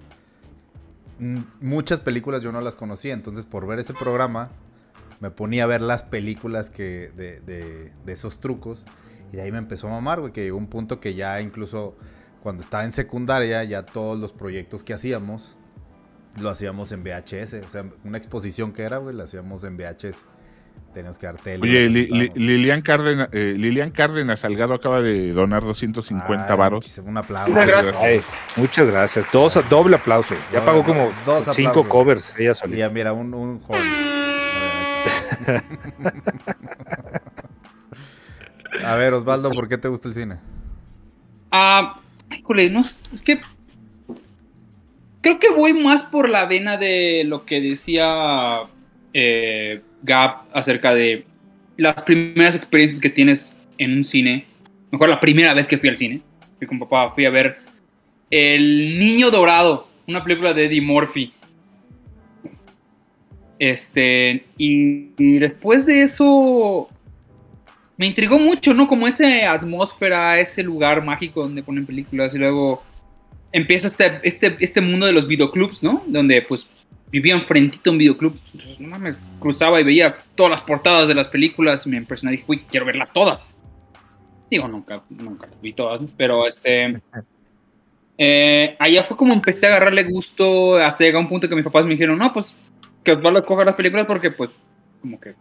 Mm, Muchas películas yo no las conocía, entonces por ver ese programa me ponía a ver las películas que de, de- esos trucos y de ahí me empezó a mamar, güey, que llegó un punto que ya incluso cuando estaba en secundaria ya todos los proyectos que hacíamos lo hacíamos en VHS, o sea, una exposición que era, güey, la hacíamos en VHS. Teníamos que dar tele. Oye, Li- Li-. Lilian, Cárdenas, eh, Lilian Cárdenas Salgado acaba de donar 250 Ay, varos. Un aplauso. Muchas gracias. Ay, muchas gracias. Dos, doble aplauso. Ya pagó como dos cinco aplausos. covers ella solita. ya, mira, un, un joven. A ver, Osvaldo, ¿por qué te gusta el cine? Ah, híjole, no sé, es que creo que voy más por la vena de lo que decía eh, Gab acerca de las primeras experiencias que tienes en un cine. Mejor la primera vez que fui al cine. Fui con papá, fui a ver El Niño Dorado, una película de Eddie Murphy. Este, y, y después de eso me intrigó mucho, ¿no? Como esa atmósfera, ese lugar mágico donde ponen películas y luego empieza este, este, este mundo de los videoclubs, ¿no? Donde pues vivía enfrentito a un videoclub. Entonces, no mames, cruzaba y veía todas las portadas de las películas y me impresionó. Dije, uy, quiero verlas todas. Digo, nunca, nunca vi todas, pero este. eh, allá fue como empecé a agarrarle gusto a Sega, a un punto que mis papás me dijeron, no, pues que Osvaldo escoja las películas porque, pues, como que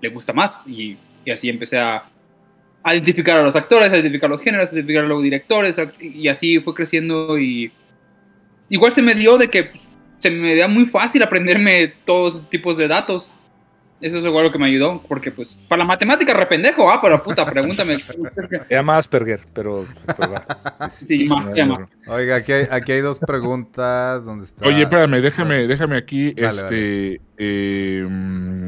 le gusta más. Y, y así empecé a, a identificar a los actores, a identificar los géneros, a identificar a los directores, a- y así fue creciendo y igual se me dio de que pues, se me da muy fácil aprenderme todos esos tipos de datos. Eso es igual lo que me ayudó, porque pues para la matemática rependejo, ah, pero puta, pregúntame. Se llama Asperger, pero. Sí, más se llama. Oiga, aquí hay, aquí hay dos preguntas. ¿Dónde está? Oye, espérame, déjame, déjame aquí, Dale, este, eh,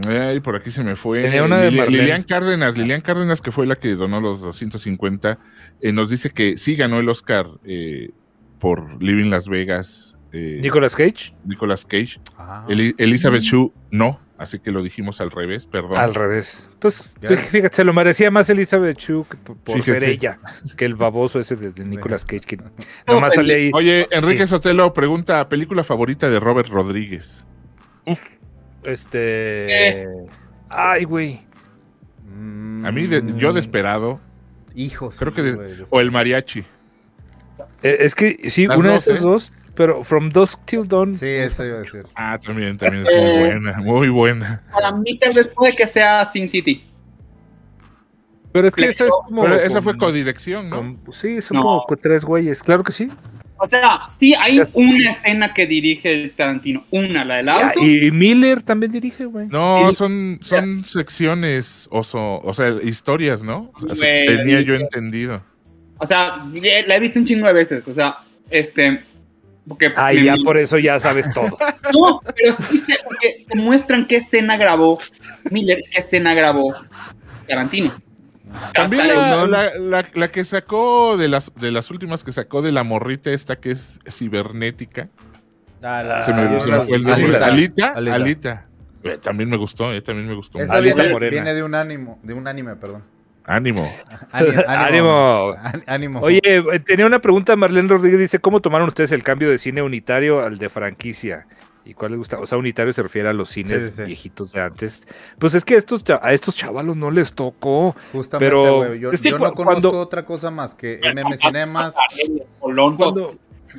ay, por aquí se me fue. Tenía una de Lili- Marlene. Lilian Cárdenas, Lilian Cárdenas, que fue la que donó los 250, eh, nos dice que sí ganó el Oscar eh, por Living Las Vegas. Eh, Nicolas Cage, Nicolas Cage. Ah, Eli- Elizabeth Shue no, así que lo dijimos al revés, perdón. al revés. Pues, Ya. fíjate, se lo merecía más Elizabeth Shue que por, por ser ella que el baboso ese de, de Nicolas Cage, que nomás oye, sale ahí. Oye, Enrique Sí. Sotelo pregunta, ¿película favorita de Robert Rodríguez? Este. Ay, güey. mm, A mí, de- yo desesperado, Hijos. creo que de- o el mariachi. Eh, Es que sí, Las una dos, de esas ¿eh? dos, pero From Dusk Till Dawn. Sí, eso iba a decir. Ah, también, también es muy Eh. buena, muy buena. Para mí tal vez puede que sea Sin City. Pero es que esa es como. Pero esa fue codirección, ¿no? con- sí, son No. como tres güeyes. Claro que sí. O sea, sí hay una escena que dirige el Tarantino. Una, la del auto. y Miller también dirige, güey. No, son, son secciones, o, so- o sea, historias, ¿no? O sea, tenía yo entendido. O sea, la he visto un chingo de veces. O sea, este. Porque Ah, me- ya por eso ya sabes todo. No, pero sí sé, porque te muestran qué escena grabó Miller, qué escena grabó Tarantino. También la, la- la- la que sacó de las, de las últimas que sacó de la morrita esta que es cibernética. Ah, la- Se me, se me fue el Alita. nombre. Alita. Alita. Alita. Eh, También me gustó, eh, también me gustó. Esa Alita viene, Morena. viene de un ánimo, de un anime, perdón. Ánimo. Ánimo. Ánimo. Án- Ánimo. Oye, eh, tenía una pregunta, Marlene Rodríguez dice, ¿cómo tomaron ustedes el cambio de cine unitario al de franquicia? ¿Y cuál les gusta? O sea, unitario se refiere a los cines Sí, sí, sí. viejitos de antes. Pues es que a estos, a estos chavalos no les tocó. Justamente, pero- güey. Yo, es que yo cu- no conozco cuando- otra cosa más que MM Cinemas. Colón, Cuando,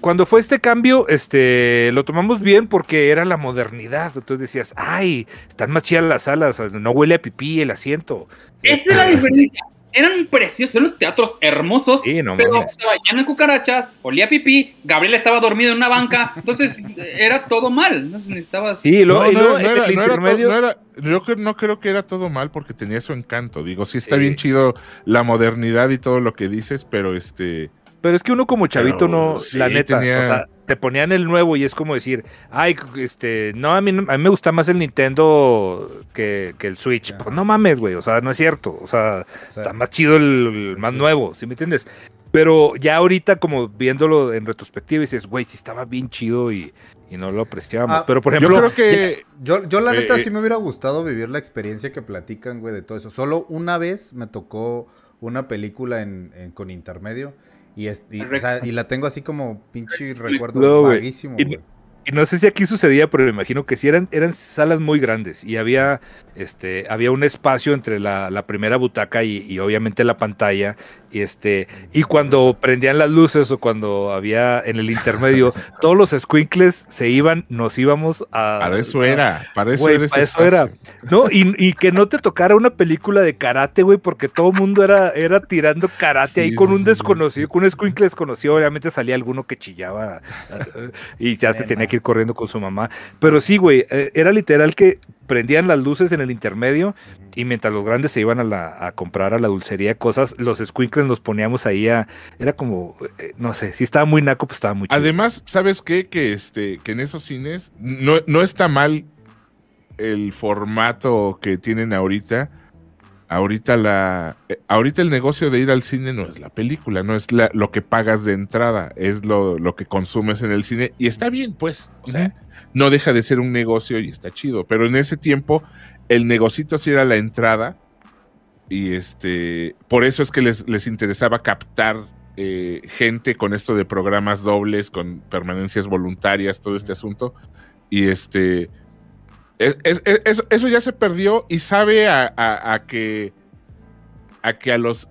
cuando fue este cambio, este, lo tomamos bien porque era la modernidad. Entonces decías, ay, están más chidas las salas, no huele a pipí el asiento. Esa es la diferencia. Eran preciosos, eran los teatros hermosos, Sí, no pero mames. lleno de cucarachas, olía a pipí, Gabriel estaba dormido en una banca, entonces era todo mal. Entonces necesitabas. Sí, y luego, No, y no, luego no en era- el no era to- intermedio- no era- yo creo- no creo que era todo mal porque tenía su encanto. Digo, sí está Sí. bien chido la modernidad y todo lo que dices, pero este. Pero es que uno como chavito Pero no, sí, la neta, tenía- o sea, te ponían el nuevo y es como decir, ay, este, no, a mí, no- a mí me gusta más el Nintendo que, que el Switch. Ya. Pues no mames, güey, o sea, no es cierto, o sea, está más chido el, el más Sí. nuevo, ¿sí me entiendes? Pero ya ahorita como viéndolo en retrospectiva dices, güey, sí estaba bien chido y, y no lo apreciábamos. Ah, Pero por Yo ejemplo, creo que. Yo, yo la Eh, neta eh. sí me hubiera gustado vivir la experiencia que platican, güey, de todo eso. Solo una vez me tocó una película en, en- con intermedio y, es- y, o sea, y la tengo así como pinche recuerdo vaguísimo, güey. Y no sé si aquí sucedía, pero me imagino que sí eran, eran salas muy grandes y había, este, había un espacio entre la, la primera butaca y, y obviamente la pantalla. Y este, y cuando prendían las luces o cuando había en el intermedio, todos los squinkles se iban, nos íbamos a. Para eso era. Para eso Güey, era. para eso era. ¿No? Y, y que no te tocara una película de karate, güey, porque todo el mundo era, era tirando karate Sí, ahí con un desconocido, con un squinkle desconocido. Obviamente salía alguno que chillaba y ya se tenía que corriendo con su mamá. Pero sí, güey, eh, era literal que prendían las luces en el intermedio y mientras los grandes se iban a, la, a comprar a la dulcería cosas, los squinkles los poníamos ahí a. Era como, eh, no sé, si estaba muy naco, pues estaba muy. Además, ¿sabes qué? Que este, que en esos cines no, no está mal el formato que tienen ahorita. Ahorita la, eh, ahorita el negocio de ir al cine no es la película, no es la- lo que pagas de entrada, es lo, lo que consumes en el cine y está bien, pues, o sea, no deja de ser un negocio y está chido, pero en ese tiempo el negocito sí era la entrada y este, por eso es que les, les interesaba captar eh, gente con esto de programas dobles, con permanencias voluntarias, todo este asunto. Y este. Es- es- es- eso, ya se perdió y sabe a, a- a que. A que a los.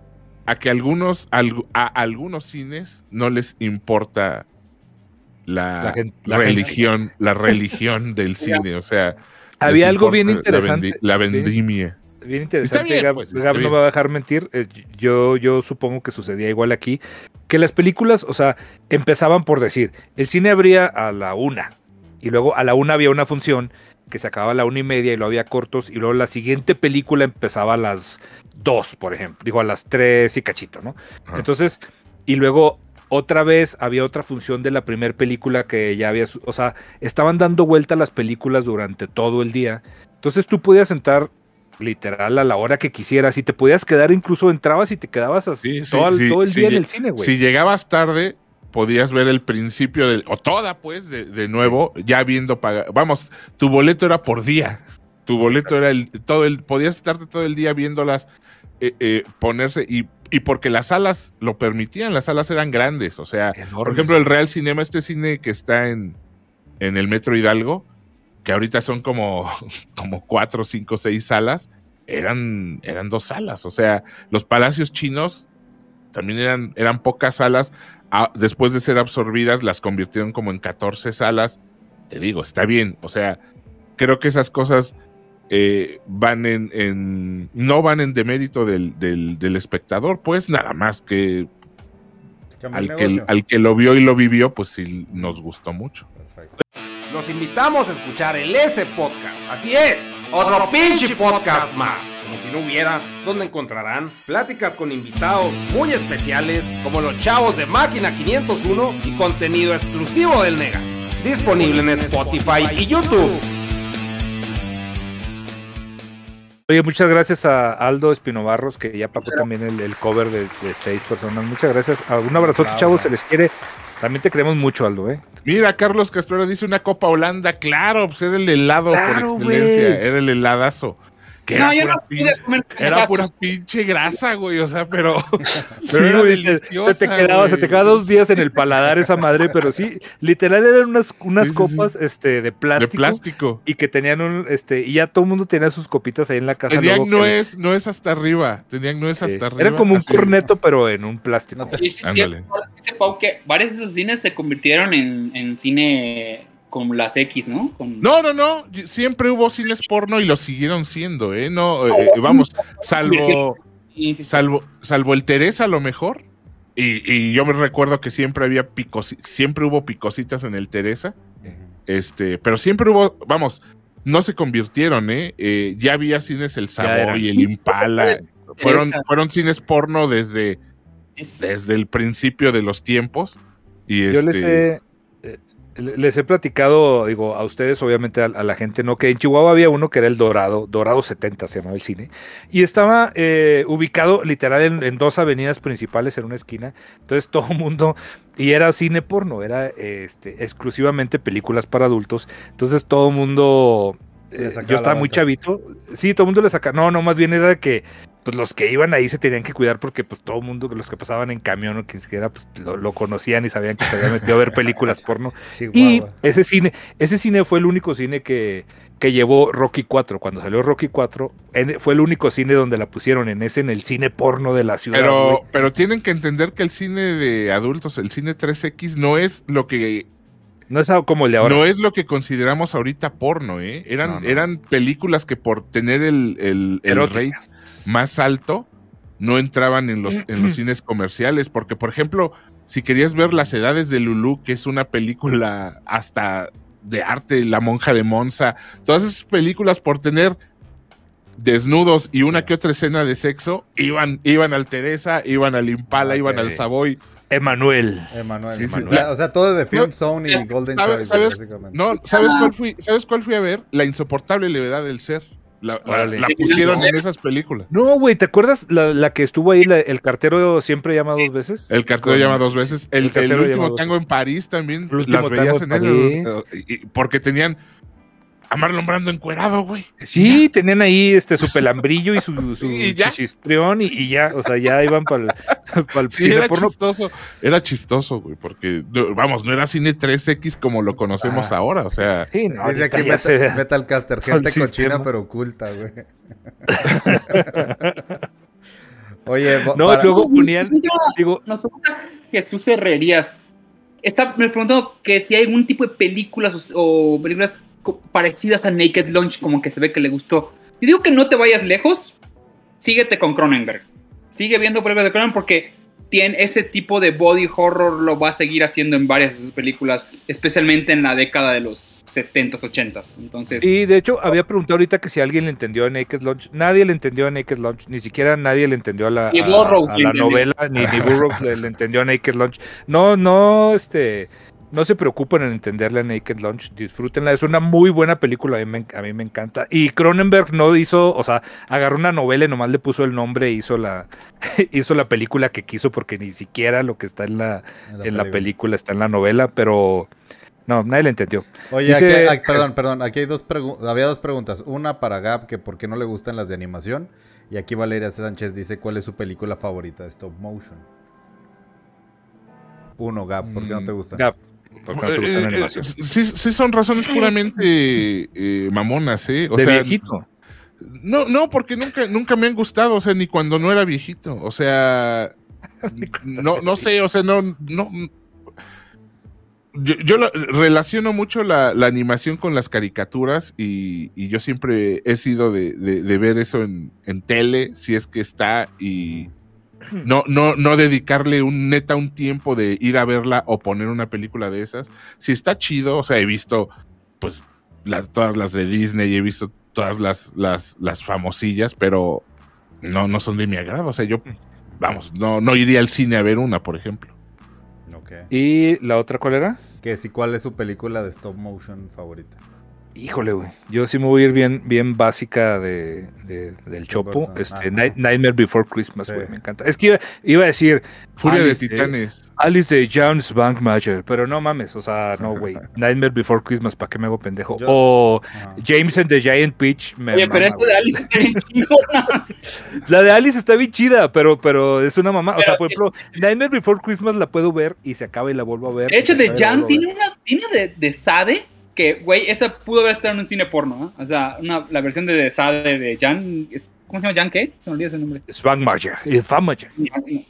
A que algunos. algu- a algunos cines no les importa la, La religión. La religión del cine. O sea. Había algo bien la interesante. vendi- La, vendimia. Bien interesante, bien, Gab, pues, Gab no bien. me va a dejar mentir. eh, yo, yo supongo que sucedía igual aquí. Que las películas, o sea, empezaban por decir, el cine abría a la una. Y luego a la una había una función que se acababa a la una y media y luego había cortos. Y luego la siguiente película empezaba a las dos, por ejemplo. Digo, a las tres y cachito, ¿no? Ajá. Entonces, y luego otra vez había otra función de la primera película que ya había, o sea, estaban dando vuelta las películas durante todo el día. Entonces tú podías sentar literal a la hora que quisieras y te podías quedar, incluso entrabas y te quedabas así Sí, sí, todo, el- sí, todo el sí, día en el cine, güey. Si llegabas tarde, podías ver el principio del. O toda, pues, de, de nuevo, ya viendo pagar. Vamos, tu boleto era por día. Tu boleto era el. todo el Podías estarte todo el día viéndolas eh, eh, ponerse. Y, y porque las salas lo permitían, las salas eran grandes. O sea, por ejemplo, el Real Cinema, este cine que está en, en el Metro Hidalgo, que ahorita son como, como cuatro, cinco, seis salas, eran, eran dos salas. O sea, los palacios chinos también eran, eran pocas salas. Después de ser absorbidas, las convirtieron como en 14 salas. Te digo, está bien. O sea, creo que esas cosas eh, van en, en- no van en demérito del, del, del espectador, pues nada más que al que, al que lo vio y lo vivió, pues sí nos gustó mucho. Perfecto. Los invitamos a escuchar el S Podcast. Así es, otro pinche podcast más. Como si no hubiera, donde encontrarán pláticas con invitados muy especiales, como los chavos de Máquina 501 y contenido exclusivo del Negas. Disponible en Spotify y YouTube. Oye, muchas gracias a Aldo Espinobarros, que ya pagó también el, el cover de, de seis personas. Muchas gracias. Ah, Un abrazote, Bravo. chavos, se les quiere. También te queremos mucho, Aldo, ¿eh? Mira, Carlos Castrero dice una Copa Holanda, claro, pues era el helado Claro, por excelencia, era el heladazo. Que No, era, yo pura no pin- pude comer era pura pinche grasa, güey, o sea, pero, pero Sí, era güey, te- deliciosa. se te quedaba, se te quedaba dos días en el paladar esa madre, pero sí, literal eran unas, unas Sí, sí, copas este, de de plástico, plástico. y que tenían un, este, y ya todo el mundo tenía sus copitas ahí en la casa. Tenían luego que- nuez, nuez hasta arriba, tenían nuez sí. hasta arriba. Era como un corneto, pero en un plástico. No Y sí, es que varios de esos cines se convirtieron en, en cine como las X, ¿no? Con- No, no, no, siempre hubo cines porno y lo siguieron siendo, ¿eh? No, eh, eh, vamos, salvo... Salvo, salvo el Teresa a lo mejor. Y, y yo me recuerdo que siempre había picos, siempre hubo picositas en el Teresa. Este, pero siempre hubo, vamos, no se convirtieron, ¿eh? Eh, ya había cines el. Savoy, el Impala. Fueron, fueron cines porno desde, desde el principio de los tiempos. Y Yo este, les he, eh, les he platicado, digo, a ustedes, obviamente a, a la gente, ¿no? Que en Chihuahua había uno que era el Dorado, Dorado 70 se llamaba el cine, y estaba eh, ubicado literal en, en dos avenidas principales en una esquina. Entonces todo el mundo, y era cine porno, era este, exclusivamente películas para adultos. Entonces todo el mundo, eh, yo estaba muy chavito, sí, todo el mundo le saca, no, no, más bien era que pues los que iban ahí se tenían que cuidar porque pues todo el mundo, los que pasaban en camión o quien siquiera, pues lo, lo conocían y sabían que se había metido a ver películas porno. Y ese cine, ese cine fue el único cine que, que llevó Rocky 4. Cuando salió Rocky 4, en- fue el único cine donde la pusieron en ese, en el cine porno de la ciudad. pero, pero tienen que entender que el cine de adultos, el cine 3X, no es lo que no es algo como el de ahora. No es lo que consideramos ahorita porno, ¿eh? Eran, No, no. eran películas que por tener el, el, el rate más alto no entraban en los, en los cines comerciales. Porque, por ejemplo, si querías ver Las Edades de Lulú, que es una película hasta de arte, La Monja de Monza, todas esas películas por tener desnudos y una que otra escena de sexo, iban, iban al Teresa, iban al Impala, iban al Savoy. Emanuel. Emanuel. Sí, o sea, todo de Film No, Zone y es- Golden ¿sabes- Choice, sabes? básicamente. No, ¿sabes cuál fui? ¿Sabes cuál fui a ver? La insoportable levedad del ser. La, pusieron en esas películas. No, güey, ¿te acuerdas la, la que estuvo ahí, la- el cartero siempre llama dos veces? El cartero Con- llama dos veces. El, el cartero el último tango en París también. El último las veías en esas, París. eh, y- porque tenían a Marlon Brando encuerado, güey. Sí, tenían ahí este su pelambrillo y su, su Sí, ya. chichistrión y, y ya, o sea, ya iban para el Sí, cine era porno. chistoso, era chistoso, güey, porque, vamos, no era cine 3X como lo conocemos Ah. ahora, o sea, Sí, no, ahorita aquí ya Metal, todo el gente cochina sistema. pero oculta, güey. Oye, No, para- luego ponían, digo, Nos pregunta Jesús Herrerías. Está, me pregunto que si hay algún tipo de películas o, o películas parecidas a Naked Lunch, como que se ve que le gustó. Yo digo que no te vayas lejos, síguete con Cronenberg. Sigue viendo películas de Cronenberg porque tiene ese tipo de body horror lo va a seguir haciendo en varias de sus películas, especialmente en la década de los 70s, 80s. Entonces, y de hecho había preguntado ahorita que si alguien le entendió a Naked Lunch. Nadie le entendió a Naked Lunch, ni siquiera nadie le entendió a la, Ni a- a la novela, ni, ni Burroughs le, le entendió a Naked Lunch. No, no, este, no se preocupen en entenderle a Naked Lunch, disfrútenla, es una muy buena película, a mí, me, a mí me encanta. Y Cronenberg no hizo, o sea, agarró una novela y nomás le puso el nombre e hizo la, hizo la película que quiso porque ni siquiera lo que está en la, en la película está en la novela, pero no, nadie le entendió. Oye, Dice- aquí- perdón, perdón, aquí hay dos pregu- había dos preguntas. Una para Gab, que por qué no le gustan las de animación. Y aquí Valeria Sánchez dice cuál es su película favorita de stop motion. Uno, Gab, ¿por qué no te Mm, gusta? Eh, eh, animación. sí, sí son razones puramente eh, mamonas, ¿eh? O de sea, viejito. No, no, porque nunca, nunca me han gustado, o sea, ni cuando no era viejito, o sea, no, no sé, o sea, no, no. Yo, yo lo- relaciono mucho la, la animación con las caricaturas y, y yo siempre he sido de, de- de ver eso en, en tele, si es que está, y no, no, no dedicarle un neta un tiempo de ir a verla o poner una película de esas. Si está chido, o sea, he visto pues las, todas las de Disney, he visto todas las, las, las famosillas, pero no, no son de mi agrado. O sea, yo, vamos, no, no iría al cine a ver una, por ejemplo. ¿Y la otra cuál era? Que si, ¿cuál es su película de stop motion favorita? Híjole, güey. Yo sí me voy a ir bien, bien básica de, de- del Chopo. Este. Night- Nightmare Before Christmas, Sí. güey. Me encanta. Es que iba, iba a decir Furia Alice de Titanes. Alice de Jones Bankmacher, pero no mames, o sea, no, güey. Nightmare Before Christmas, ¿para qué me hago pendejo? Yo- O. James and the Giant Peach. Me oye, pero esto de. Alice está bien chingona. La de Alice está bien chida, pero, pero es una mamá. O sea, por ejemplo, Nightmare Before Christmas la puedo ver y se acaba y la vuelvo a ver. De hecho, de Jan tiene una tiene de, de Sade que, güey, esa pudo haber estado en un cine porno, ¿no? O sea, una, la versión de, de Sade de Jan, ¿cómo se llama Jan qué? Se me olvida ese nombre. Svankmacher.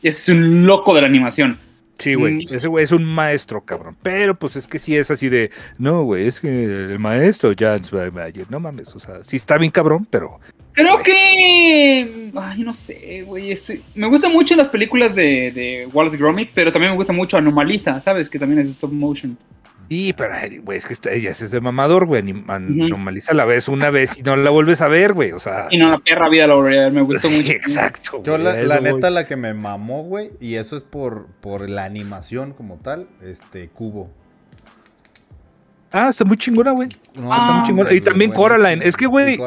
Es un loco de la animación. Sí, güey. Mm. Ese güey es un maestro, cabrón. Pero pues es que sí es así de, no, güey, es que el maestro Jan Svankmacher, no mames, o sea, sí está bien cabrón, pero Creo que. Ay, no sé, güey. es- Me gustan mucho las películas de, de Wallace Gromit, pero también me gusta mucho Anomalisa, ¿sabes? Que también es stop motion. Sí, pero, güey, es que está, ella es de mamador, güey. anim- an- Ujú. Normaliza la vez una vez y no la vuelves a ver, güey. O sea. Y no, la perra vida la volvería a ver, me gustó sí, mucho. exacto. Yo güey, la, la voy. neta la que me mamó, güey, y eso es por, por la animación como tal, este Cubo. Ah, está muy chingona, güey. No, Ah, Está muy chingona. Y también Coraline. Es que, güey,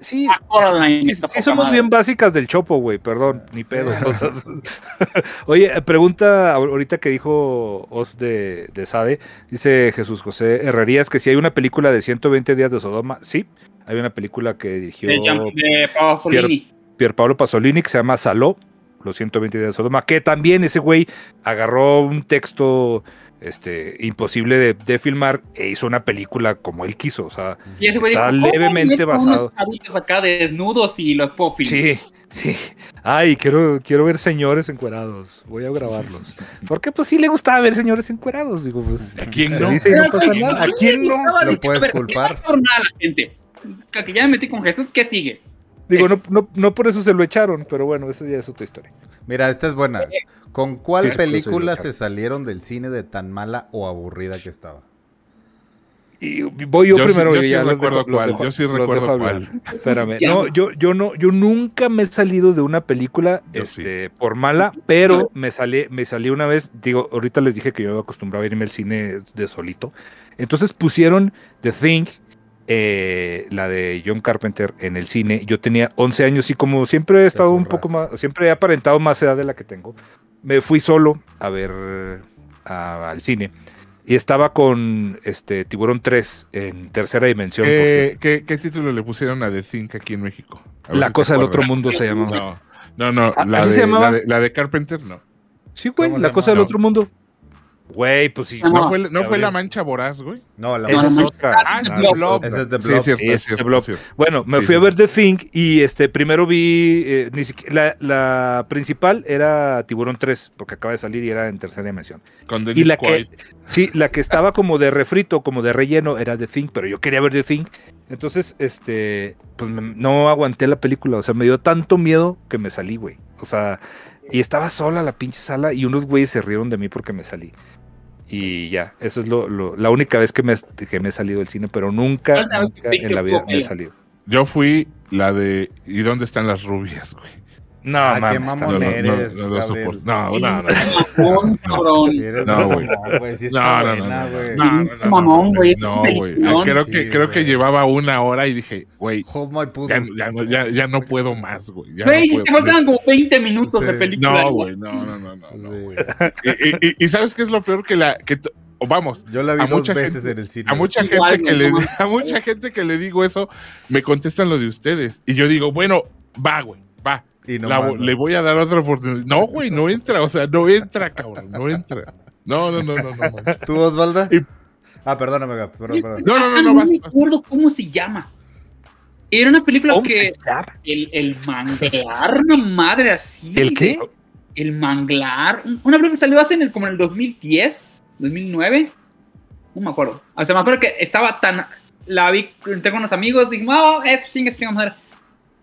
sí. Ah, Coraline Sí, poca somos madre. bien básicas del chopo, güey, perdón, ni Sí. pedo. o sea, Oye, pregunta ahorita que dijo Os de, de Sade, dice Jesús José Herrerías que si hay una película de 120 días de Sodoma, sí, hay una película que dirigió De, de Pasolini. Pier Pablo Pasolini que se llama Saló, los 120 días de Sodoma, que también ese güey agarró un texto este, imposible de, de filmar e hizo una película como él quiso, o sea, Y ese güey Está dijo, ¿cómo levemente basado. unos acá de desnudos y los puedo filmar? Sí, sí. Ay, quiero, quiero ver señores encuerados. Voy a grabarlos. Porque pues sí le gustaba ver señores encuerados. Digo, pues. ¿A quién no? dice no pasa nada. ¿A quién no? Lo dije, puedes a ver, culpar. ¿qué va a nada, gente? Que que ya me metí con Jesús, ¿qué sigue? Digo, no, no, no por eso se lo echaron, pero bueno, esa ya es otra historia. Mira, esta es buena. ¿Con cuál Sí, sí, película sí, sí. se salieron del cine de tan mala o aburrida que estaba? Y voy yo, Yo sí- primero. yo y sí ya los recuerdo dejo- cuál, dejo- yo sí recuerdo cuál. Espérame. Ya. No, yo, yo no, yo nunca me he salido de una película este, por mala, pero me salí, me salí una vez, digo, ahorita les dije que yo acostumbraba a irme al cine de solito. Entonces pusieron The Thing, eh, la de John Carpenter en el cine. Yo tenía 11 años y como siempre he estado un poco más, siempre he aparentado más edad de la que tengo, me fui solo a ver a- al cine. Y estaba con este Tiburón 3 en tercera dimensión. por ¿Qué, cierto. qué, qué título le pusieron a The Think aquí en México? La cosa del otro mundo se llamaba. No, no, no, Ah, la, ¿así de, se llamaba? la, de, la de Carpenter no. Sí, güey, ¿Cómo la cosa del otro mundo. Güey, pues sí. No, ¿No, fue, no fue. La Mancha Voraz, güey? No, la no, otra. Ah, es The Blob. Ese es The Sí, Blob. es cierto, Sí, es es cierto, Blob. es cierto. Bueno, me Sí, fui sí, a ver. The Thing y este primero vi eh, ni siquiera- la, la principal era Tiburón 3 porque acaba de salir y era en tercera dimensión. Con Y Dennis la que sí, la que estaba como de refrito, como de relleno era The Thing, pero yo quería ver The Thing. Entonces, este, pues me- no aguanté la película, o sea, me dio tanto miedo que me salí, güey. O sea, y estaba sola la pinche sala y unos güeyes se rieron de mí porque me salí. Y ya, eso es lo, lo- la única vez que me, que me he salido del cine, pero nunca, ¿Cuántas veces nunca en la vida me he salido. Yo fui la de ¿Y dónde están las rubias, güey? No, Ah, qué mames, mamón eres, no, no lo Gabriel. soporto. No, no, no. No, güey. mamón, güey. Sí No, no, no, buena, no, güey. no, no, no, no, Mamón, güey, No, güey. Creo Sí, que, creo que llevaba una hora y dije, güey, Hold my ya, no- ya, ya no puedo más, güey. Güey, te faltaban como 20 minutos de película. No, güey, no, no, no, no. no, Sí. güey. Y, y- y- y ¿sabes qué es lo peor? Que la. Que vamos, Yo la vi A dos mucha veces gente- en el cine. a mucha Igual, gente que le no a mucha gente que le digo eso, me contestan lo de ustedes. Y yo digo, bueno, va, güey, va. Y no La- le voy a dar otra oportunidad. No, güey, no entra, o sea, no entra, cabrón, no entra. No, no, no, no, no. ¿Tú, Osvalda? Y- Ah, perdóname, perdón, perdón. No, no, no, no, no vas, me acuerdo cómo se llama. Era una película ¿Cómo que se llama? el, el manglar, una madre así. ¿El qué? El manglar. un- Una película que salió hace en el, como en el 2010, 2009. No me acuerdo. O sea, me acuerdo que estaba tan. La vi tengo unos amigos. Dije, no, esto sí, es madre.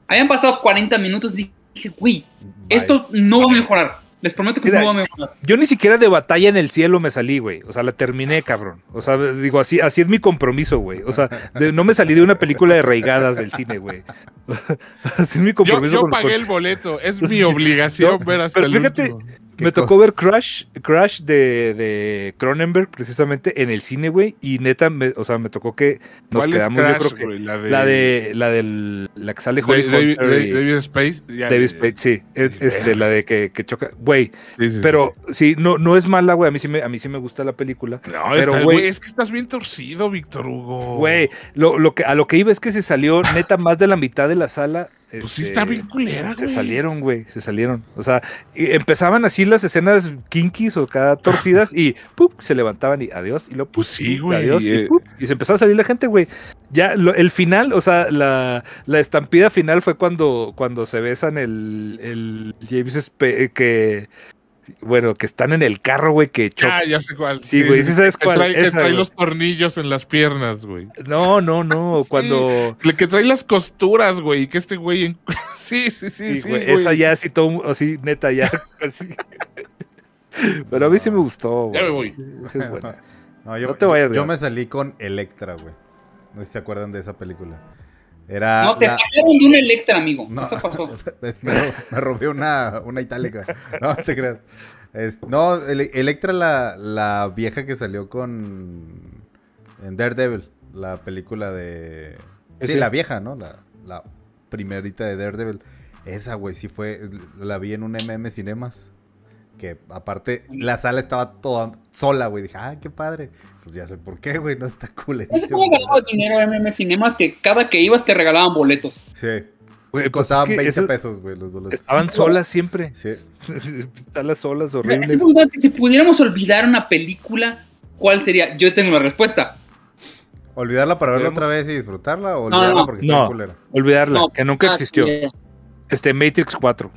Habían pasado 40 minutos. Dije, güey, Bye. esto no va a mejorar. Les prometo que Mira, no va a mejorar. Yo ni siquiera de batalla en el cielo me salí, güey. O sea, la terminé, cabrón. O sea, digo, así, así es mi compromiso, güey. O sea, de- no me salí de una película de reigadas del cine, güey. así es mi Yo, compromiso. yo con- pagué el boleto, es mi obligación No, ver hasta pero el fíjate, último. ¿Qué Me cosa? tocó ver Crash, Crash de, de Cronenberg, precisamente, en el cine, güey. Y neta, me- o sea, me tocó que nos ¿Cuál es quedamos, Crash, yo creo que. güey? La de, La de, la del, la que sale Holly David, David- David Space. ya, David ya, Spade, sí. es- este, la de que, que choca. Güey, sí, sí, pero sí. sí, no, no es mala, güey. A mí sí me, a mí sí me gusta la película. No, pero, está- güey, es que estás bien torcido, Víctor Hugo. Güey, lo, lo que, a lo que iba es que se salió neta más de la mitad de la sala. Pues sí está bien culera, Se güey. salieron, güey, se salieron. O sea, empezaban así las escenas kinkies o cada torcidas y ¡pup! se levantaban y adiós. Y lo Pues sí, güey, Adiós, eh. y, se empezó a salir la gente, güey. Ya, lo- el final, o sea, la, la estampida final fue cuando, cuando se besan el, el James Spe- que. Bueno, que están en el carro, güey, que chocan. Ah, ya sé cuál. Sí, güey, sí sabes que cuál, Trae, que trae güey. los tornillos en las piernas, güey. No, no, no. Sí. Cuando. Le- Que trae las costuras, güey. y Que este güey. en- Sí, sí, sí, Sí, sí. güey, esa ya así todo, así, neta, ya. así. Pero a mí sí me gustó, güey. Ya me voy. Sí, sí, sí es buena. No, yo, No te vayas, yo, me salí con Electra, güey. No sé si se acuerdan de esa película. Era. no, te la- sacaron de un Electra, amigo. No. Eso pasó. Me, ro- me robé una, una itálica. No, te creas. Es- no, Ele- Electra, la, la vieja que salió con. En Daredevil, la película de. Sí, Sí. la vieja, ¿no? La, la primerita de Daredevil. Esa, güey, sí fue. La vi en un MM Cinemas. Que aparte, la sala estaba toda sola, güey. Dije, ah, qué padre. Pues ya sé por qué, güey. No está ¿Sabes culerísimo. cómo güey. ganabas dinero MM Cinemas? Que cada que ibas te regalaban boletos. Sí. Güey, pues Costaban es que 20 eso- pesos, güey, los boletos. Estaban solas siempre. Sí. Están las solas horribles. Si pudiéramos olvidar una película, ¿cuál sería? Yo tengo la respuesta. ¿Olvidarla para verla otra vez y disfrutarla o No, olvidarla no, porque está no. culera? Olvidarla, No, que nunca ah, existió. Este Matrix 4.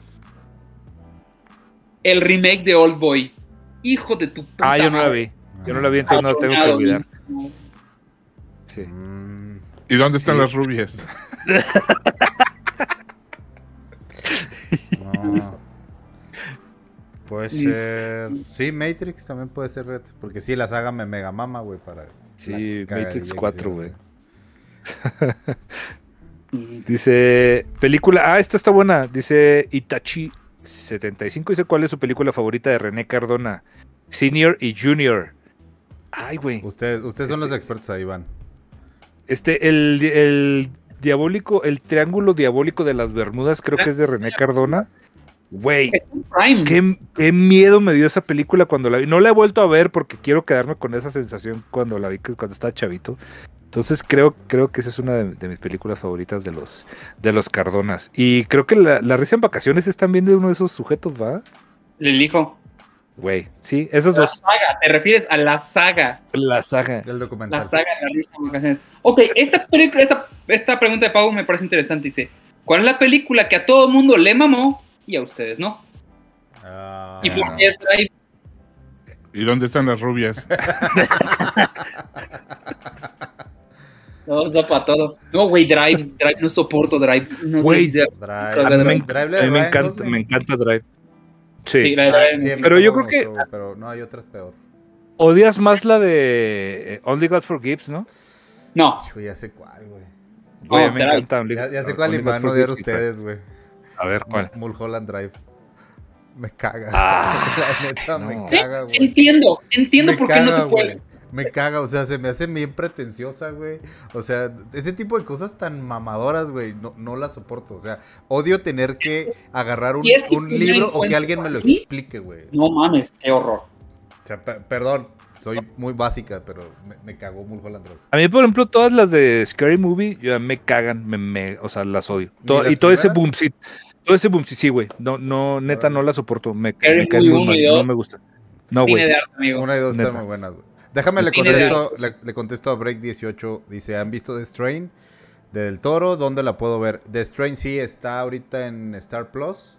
El remake de Old Boy. Hijo de tu puta Ah, yo no la vi. Yo no la vi, entonces no la tengo que olvidar. ¿no? Sí. ¿Y dónde están Sí. las rubias? no. Puede Sí. ser. Sí, Matrix también puede ser, fíjate, Porque sí, la saga me mega mama, güey, para. Sí, Matrix cagadilla que 4, hicieron. güey. Dice, película, ah, esta está buena. Dice Itachi75. Dice, ¿cuál es su película favorita de René Cardona? Senior y Junior. Ay, güey. Ustedes, ustedes son los Este- expertos ahí, Iván. Este, el, el diabólico, el triángulo diabólico de las Bermudas, creo que es de René Cardona. Güey, qué, qué miedo me dio esa película cuando la vi. No la he vuelto a ver porque quiero quedarme con esa sensación cuando la vi cuando estaba chavito. Entonces creo, creo que esa es una de, de mis películas favoritas de los, de los Cardonas. Y creo que la, la risa en vacaciones es también de uno de esos sujetos, ¿va? Le elijo. Güey, sí, esas La dos. saga, te refieres a la saga. La saga. El documental. La saga de la risa en vacaciones. Ok, esta, película, esta, esta pregunta de Pau me parece interesante. Dice: ¿Cuál es la película que a todo mundo le mamó y a ustedes no? Ah, ¿Y por qué es Drive? ¿Y dónde están las rubias? No, para todo. No, güey, Drive, Drive, no soporto Drive. No, Güey, Drive, Drive, A mí me, Drive a de mí me Ryan encanta, me encanta Drive. Sí. sí, Drive, Drive, sí, a mí Pero yo creo que- Pero no, hay otra es peor. Odias más la de eh, Only God Forgives, ¿no? No, Hijo, ya sé cuál, güey. Güey, No, me Drive. encanta Only- Ya, ya sé cuál y me van a odiar ustedes, güey. A ver, ¿cuál? Mulholland Drive. Me caga. Ah, La neta, me caga, güey. entiendo, entiendo Me por qué no te puedes. Me caga, o sea, se me hace bien pretenciosa, güey. O sea, ese tipo de cosas tan mamadoras, güey, no, no las soporto. O sea, odio tener que agarrar un, libro o que alguien me lo explique, güey. No mames, qué horror. O sea, pe- perdón, soy muy básica, pero me, me cagó Mulholland Drive. A mí, por ejemplo, todas las de Scary Movie ya me cagan, me, me- o sea, las odio. ¿Ni Todo- las y todo ese primeras? boom, sí. Todo ese boom, sí, sí, güey. No, no, neta, no la soporto. Me, Scary me caen muy mal, no me gusta. No, güey. Una y dos están muy buenas, güey. Déjame le contesto, le, le contesto a Break 18. Dice, ¿han visto The Strain? De Del Toro, ¿dónde la puedo ver? The Strain sí está ahorita en Star Plus.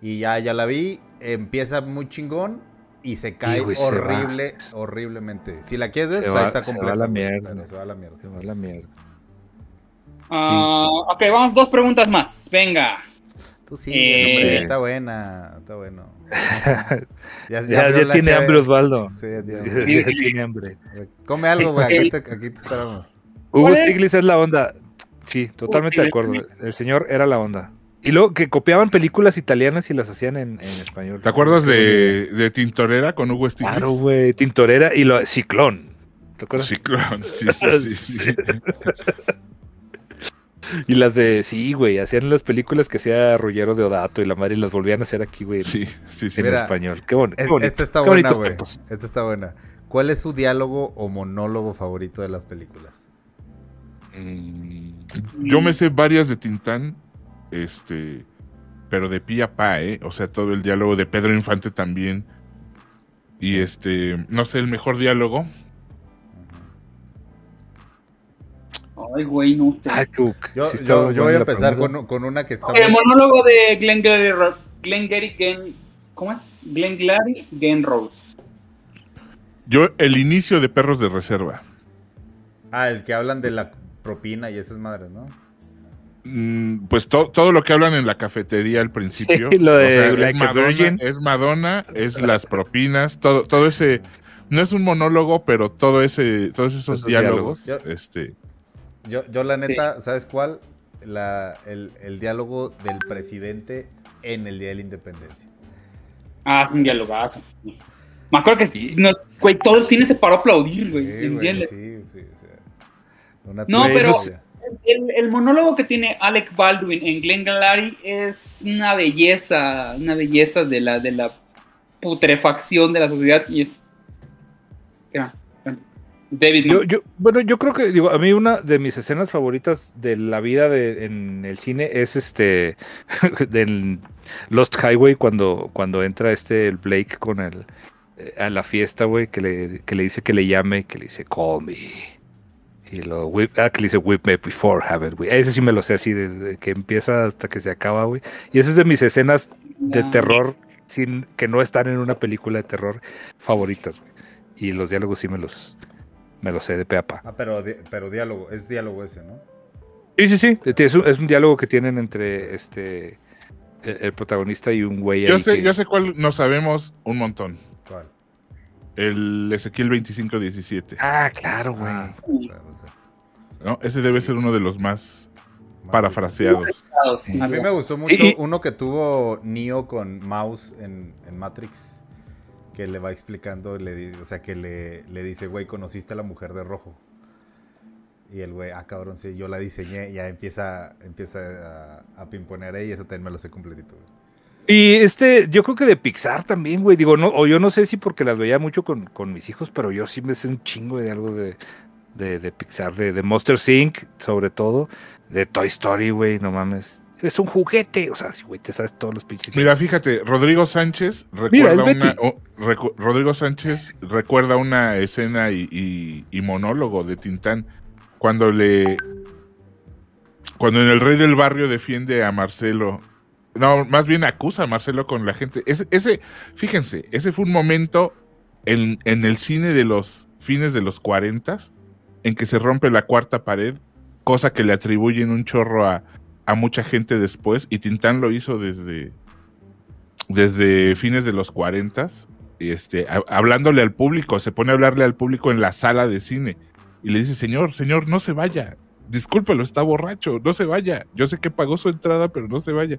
Y ya, ya la vi. Empieza muy chingón. Y se cae se horrible, horriblemente. Si la quieres ver, Se pues va- está se va completa. a la mierda. Se va a la mierda. Se va a la mierda. Ah, ok, vamos, dos preguntas más. Venga. Tú sí, Eh, hombre, Sí. está buena, está bueno. Ya, Ya, tiene chave. hambre Osvaldo. Sí, ya tiene Ya, hambre. tiene hambre. Come algo, güey. Aquí te, aquí te esperamos. Hugo. Stiglitz es la onda. Sí, totalmente de acuerdo. El señor era la onda. Y luego que copiaban películas italianas y las hacían en, en español. ¿Te acuerdas de, de Tintorera con Hugo Stiglitz? Claro, güey. Tintorera y lo Ciclón. ¿Te acuerdas? Ciclón, sí, sí, sí, sí. Y las de, sí, güey, hacían las películas que hacía Rollero de Odato y la madre y las volvían a hacer aquí, güey, en- Sí, sí, sí. en Mira, español. Qué, bonito. Es- qué bonito. Esta está qué buena, bonitos güey. Esta está buena. ¿Cuál es su diálogo o monólogo favorito de las películas? Mm, Yo me sé varias de Tintán, este, pero de pie a pa, ¿eh? O sea, todo el diálogo de Pedro Infante también. Y este, no sé, el mejor diálogo. Ay, güey, no sé. ay, qué- Yo, sí está yo- yo buena voy a empezar con, con una que está El muy- monólogo de Glenn Gary, Ro- Glenn Gary, Glenn- ¿cómo es? Glenn Gary, Glenn Rose. Yo, el inicio de Perros de Reserva. Ah, el que hablan de la propina y esas madres, ¿no? Mm, Pues to- todo lo que hablan en la cafetería al principio. Sí, lo de es, Like a Madonna, Virgin. es Madonna, es las propinas, todo, todo ese. No es un monólogo, pero todo ese, todos esos, Esos diálogos. diálogos. Este, Yo, yo la neta, ¿sabes cuál? La, el, el diálogo del presidente en el Día de la Independencia. Ah, un dialogazo. Me acuerdo que nos- güey, todo el cine se paró a aplaudir, güey. Sí, güey, sí, sí, sea, una No, pero- El, el monólogo que tiene Alec Baldwin en Glenn Gary es una belleza, una belleza de la, de la putrefacción de la sociedad y es... ¿Qué? David. Yo, yo, bueno, yo creo que, digo, a mí una de mis escenas favoritas de la vida de, en el cine es este, del Lost Highway, cuando, cuando entra este, el Blake con el, eh, a la fiesta, güey, que le, que le dice que le llame, que le dice, call me. Y lo, whip- ah, que le dice, whip me before, have it, güey. Ese sí me lo sé así, de, de que empieza hasta que se acaba, güey. Y esa es de mis escenas de Ah. terror sin que no están en una película de terror favoritas, güey. Y los diálogos sí me los, me los sé de pe a pa. Ah, pero, di- pero diálogo, es diálogo ese, ¿no? Sí, sí, sí. Es un, es un diálogo que tienen entre este el, el protagonista y un güey yo ahí sé, que- yo sé cuál no sabemos un montón. ¿Cuál? El Ezequiel 2517. Ah, claro, güey. Ah, claro, o sea, ¿no? Ese debe ser uno de los más parafraseados. A mí me gustó mucho uno que tuvo Neo con Mouse en, en Matrix. Que le va explicando, le o sea, que le, le dice, güey, conociste a la mujer de rojo. Y el güey, ah, cabrón, sí, yo la diseñé. Ya empieza, empieza a, a pimponear ahí. Y eso también me lo sé completito. güey. Y este, yo creo que de Pixar también, güey. Digo, no, o yo no sé si porque las veía mucho con, con mis hijos, pero yo sí me sé un chingo de algo de, de, de Pixar, de, de Monster Inc., sobre todo, de Toy Story, güey, no mames. Es un juguete, o sea, güey, te sabes todos los pinches. Mira, fíjate, Rodrigo Sánchez recuerda es una, recu- Rodrigo Sánchez recuerda una escena y, y- y monólogo de Tintán cuando le cuando en el Rey del Barrio defiende a Marcelo. No, más bien acusa a Marcelo con la gente. Ese, ese fíjense, ese fue un momento en, en el cine de los fines de los 40 en que se rompe la cuarta pared, cosa que le atribuyen un chorro a, a mucha gente después, y Tintán lo hizo desde, desde fines de los 40, este, ha- hablándole al público, se pone a hablarle al público en la sala de cine, y le dice, señor, señor, no se vaya, discúlpelo, está borracho, no se vaya, yo sé que pagó su entrada, pero no se vaya.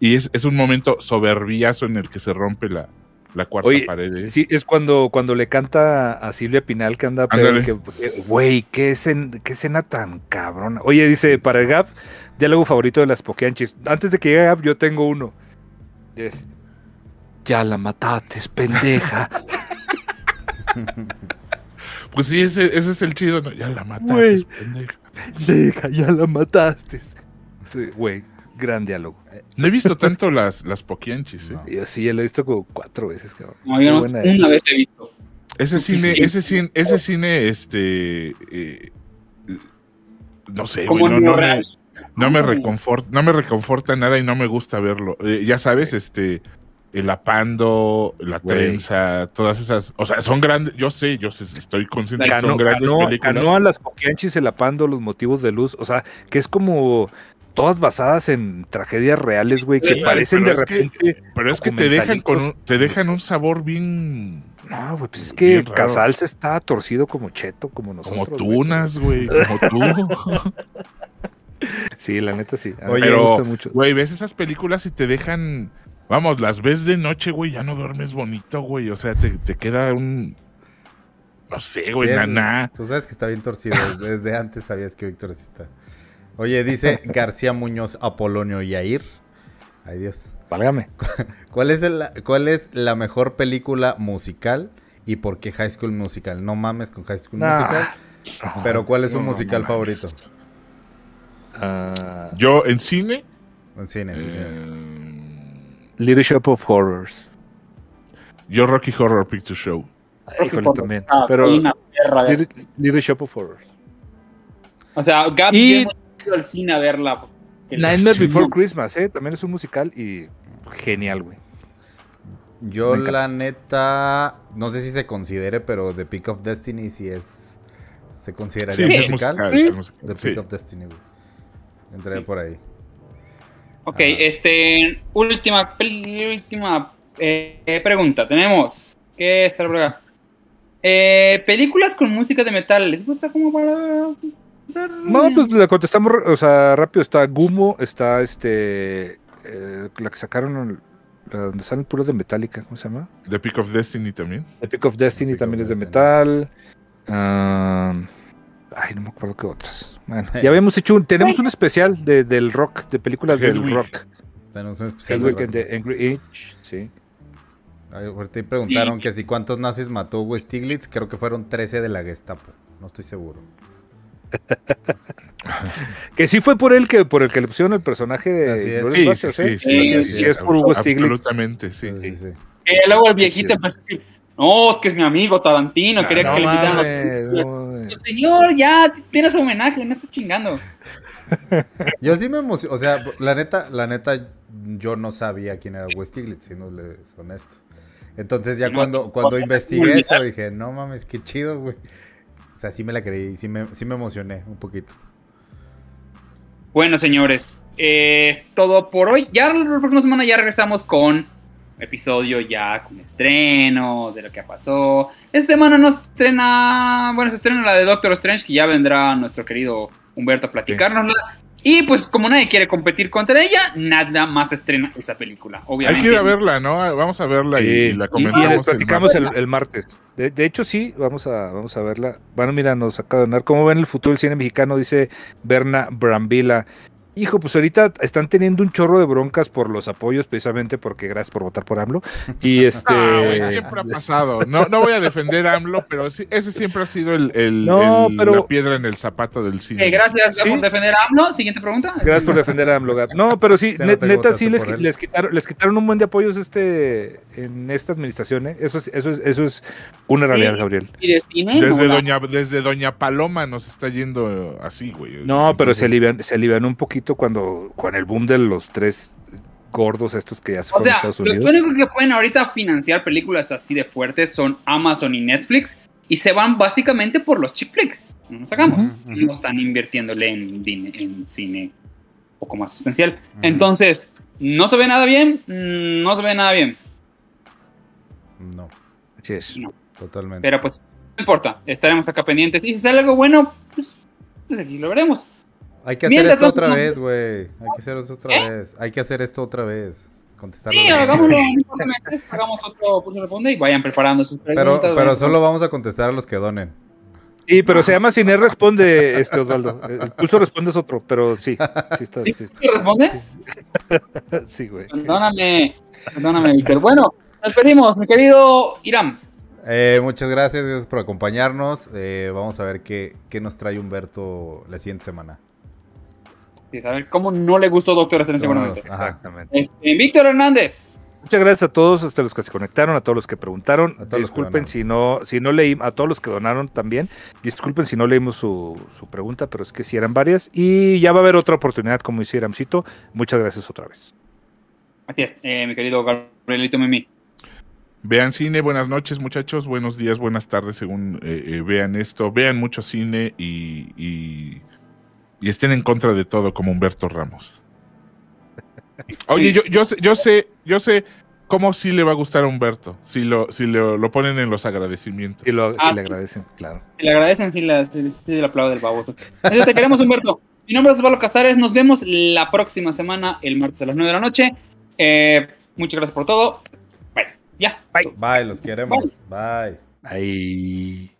Y es, es un momento soberbiazo en el que se rompe la, la cuarta Oye, pared. ¿eh? Sí, es cuando, cuando le canta a Silvia Pinal que anda que- Güey, qué, escena- qué escena tan cabrona. Oye, dice, para el Gap, diálogo favorito de las Pokeanchis. Antes de que llegue yo tengo uno. Es, ya la mataste, pendeja. Pues sí, ese, ese es el chido, ¿no? ya la mataste, pendeja, ya la mataste. Sí, Güey, gran diálogo. No he visto tanto las, las poquianchis, ¿eh? No. Y así lo he visto como cuatro veces, cabrón. No, yo buena una vez he visto. Ese cine, ese cine, ese cine, este, eh, no sé, Como güey, no, no real. No me reconforta, no me reconforta nada y no me gusta verlo. Eh, ya sabes, este, el apando, la Güey. trenza, todas esas, o sea, son grandes, yo sé, yo sé, estoy consciente que son grandes ganó- películas. ganó a las Pokeanchis el apando los motivos de luz. O sea, que es como todas basadas en tragedias reales, güey, que Sí, parecen de que- repente. pero es que te dejan con, un, te dejan un sabor bien, No, güey, pues es que. Casals está torcido como cheto, como como nosotros. güey. tunas, güey, como tú. Sí, la neta sí. A Oye, me Pero, gusta mucho. Güey, ves esas películas y te dejan. Vamos, las ves de noche, güey, ya no duermes bonito, güey. O sea, te, te queda un. No sé, güey, Sí, es- naná. Tú sabes que está bien torcido. Desde antes sabías que Víctor sí está. Oye, dice García Muñoz, Apolonio Yair. Ay Dios. Válgame. ¿Cuál es, el- ¿Cuál es la mejor película musical y por qué High School Musical? No mames con High School Nah. Musical. Pero ¿cuál es su No, no musical mames. Ah, Yo en cine. En cine, sí, sí. eh, Little Shop of Horrors. yo Rocky Horror Picture Show. Híjole, también. Ah, Pero perra Little, Little Shop of Horrors. O sea, Gab Y- ido al cine a verla. Nightmare. Before Christmas, ¿eh? También es un musical y genial, güey. Yo la neta, no sé si se considere, pero The Peak of Destiny sí es, se consideraría Sí, musical. The sí. Peak of Destiny, güey. Entré por ahí. Ok, Ah. este. Última, última eh, pregunta. Tenemos. ¿Qué es acá? Eh, películas con música de metal. ¿Les gusta como para.? No, pues le contestamos, o sea, rápido. Está Gumo, está este. eh, la que sacaron, la donde salen puros de Metallica, ¿cómo se llama? The Peak of Destiny también. The Peak of Destiny Peak también of es de metal. Am, ay, no me acuerdo qué otras. Bueno, ya habíamos hecho un, tenemos un especial de, del rock, de películas del rock. Tenemos un especial de and rock. the Angry Inch, sí. Ay, ahorita te preguntaron que si cuántos nazis mató Hugo Stiglitz. Creo que fueron 13 de la Gestapo. No estoy seguro. Que sí fue por él que por el que le pusieron el personaje de Así es. Sí, sí, ¿eh? sí, sí, Sí, sí, es por Hugo Stiglitz. Absolutamente, sí. Sí, sí, sí. Eh, luego el viejito empezó a decir: No, es que es mi amigo Tarantino. Quería No que le invitaran a mames, las no, güey. películas". Señor, ya tienes homenaje, no estás chingando. Yo sí me emociono. O sea, la neta, la neta, yo no sabía quién era Hugo Stiglitz, siendo honesto. Entonces ya No, cuando, no, cuando no, investigué eso, dije, no mames, qué chido, güey. O sea, sí me la creí, sí me, sí me emocioné un poquito. Bueno, señores, eh, todo por hoy. Ya la próxima semana ya regresamos con episodio ya con estrenos de lo que pasó. Esta semana nos estrena, bueno, se estrena la de Doctor Strange, que ya vendrá nuestro querido Humberto a platicárnosla. Y pues como nadie quiere competir contra ella, nada más estrena esa película, Hay obviamente. que ir a verla, ¿no? Vamos a verla y, Sí, la y- comentamos. y les el platicamos el, martes. el martes. De, de hecho, sí, vamos a, vamos a verla. Bueno, mira, nos acaba de donar. ¿Cómo ven el futuro del cine mexicano? Dice Berna Brambila. Hijo, pues ahorita están teniendo un chorro de broncas por los apoyos, precisamente porque gracias por votar por AMLO. Y este. Ah, güey, siempre ha pasado. No, no voy a defender a AMLO, pero sí, ese siempre ha sido el, el- No, el- pero- la piedra en el zapato del cine. Eh, gracias Sí. por defender a AMLO. Siguiente pregunta. Gracias por defender a AMLO, Gab. No, pero sí, neta, sí les, les quitaron, les quitaron un buen de apoyos este en esta administración, ¿eh? Eso es, eso es, eso es una realidad, Sí. Gabriel. Y. Desde no, doña, desde doña Paloma nos está yendo así, güey. No, pero se alivian, se alivianó un poquito cuando, con el boom de los tres gordos estos que ya se O fueron a sea, Estados los Unidos. únicos que pueden ahorita financiar películas así de fuertes son Amazon y Netflix. Y se van básicamente por los chip flicks. No nos sacamos. Ujú, ujú. No están invirtiéndole en, en cine un poco más sustancial. Ujú. Entonces, no se ve nada bien. mm, No se ve nada bien. No, Así es. totalmente. Pero pues, no importa. Estaremos acá pendientes. Y si sale algo bueno, pues, pues aquí lo veremos. Hay que hacer esto otra vez, güey. Hay que hacer esto otra ¿Eh? vez. Hay que hacer esto otra vez. Contestar. Sí, hagámoslo. Hagamos otro pulso responde y vayan preparando sus Pero, preguntas. pero vayan- solo vamos a contestar a los que donen. Sí, pero se llama Cine Responde, este Osvaldo. El pulso responde es otro, pero sí. Sí, está, sí, ¿Sí responde? sí, güey. Perdóname, perdóname, Víctor. Bueno, nos despedimos, mi querido Iram. Eh, muchas gracias, gracias por acompañarnos. Eh, vamos a ver qué, qué nos trae Humberto la siguiente semana. Sí, a ver cómo no le gustó Doctor Strange seguramente. Exactamente. Este, Víctor Hernández. Muchas gracias a todos, hasta los que se conectaron, a todos los que preguntaron. A todos los que Disculpen si no, si no leí, a todos los que donaron también. Disculpen si no leímos su, su pregunta, pero es que sí eran varias. Y ya va a haber otra oportunidad, como dice. Muchas gracias otra vez. Así es, eh, mi querido Gabrielito Mimi. Vean cine, buenas noches muchachos, buenos días, buenas tardes según eh, eh, vean esto. Vean mucho cine y, y, y estén en contra de todo como Humberto Ramos. Oye, yo, yo, sé, yo sé, yo sé cómo sí le va a gustar a Humberto, si lo, si lo, lo ponen en los agradecimientos. Y lo, Ah, si le agradecen, claro. Si le agradecen, sí, la, sí, sí, el aplauso del baboso. Así te queremos, Humberto. Mi nombre es Osvaldo Casares. Nos vemos la próxima semana, el martes a las 9 de la noche. Eh, muchas gracias por todo. Bye. Ya. Bye, los queremos. Bye. Ahí.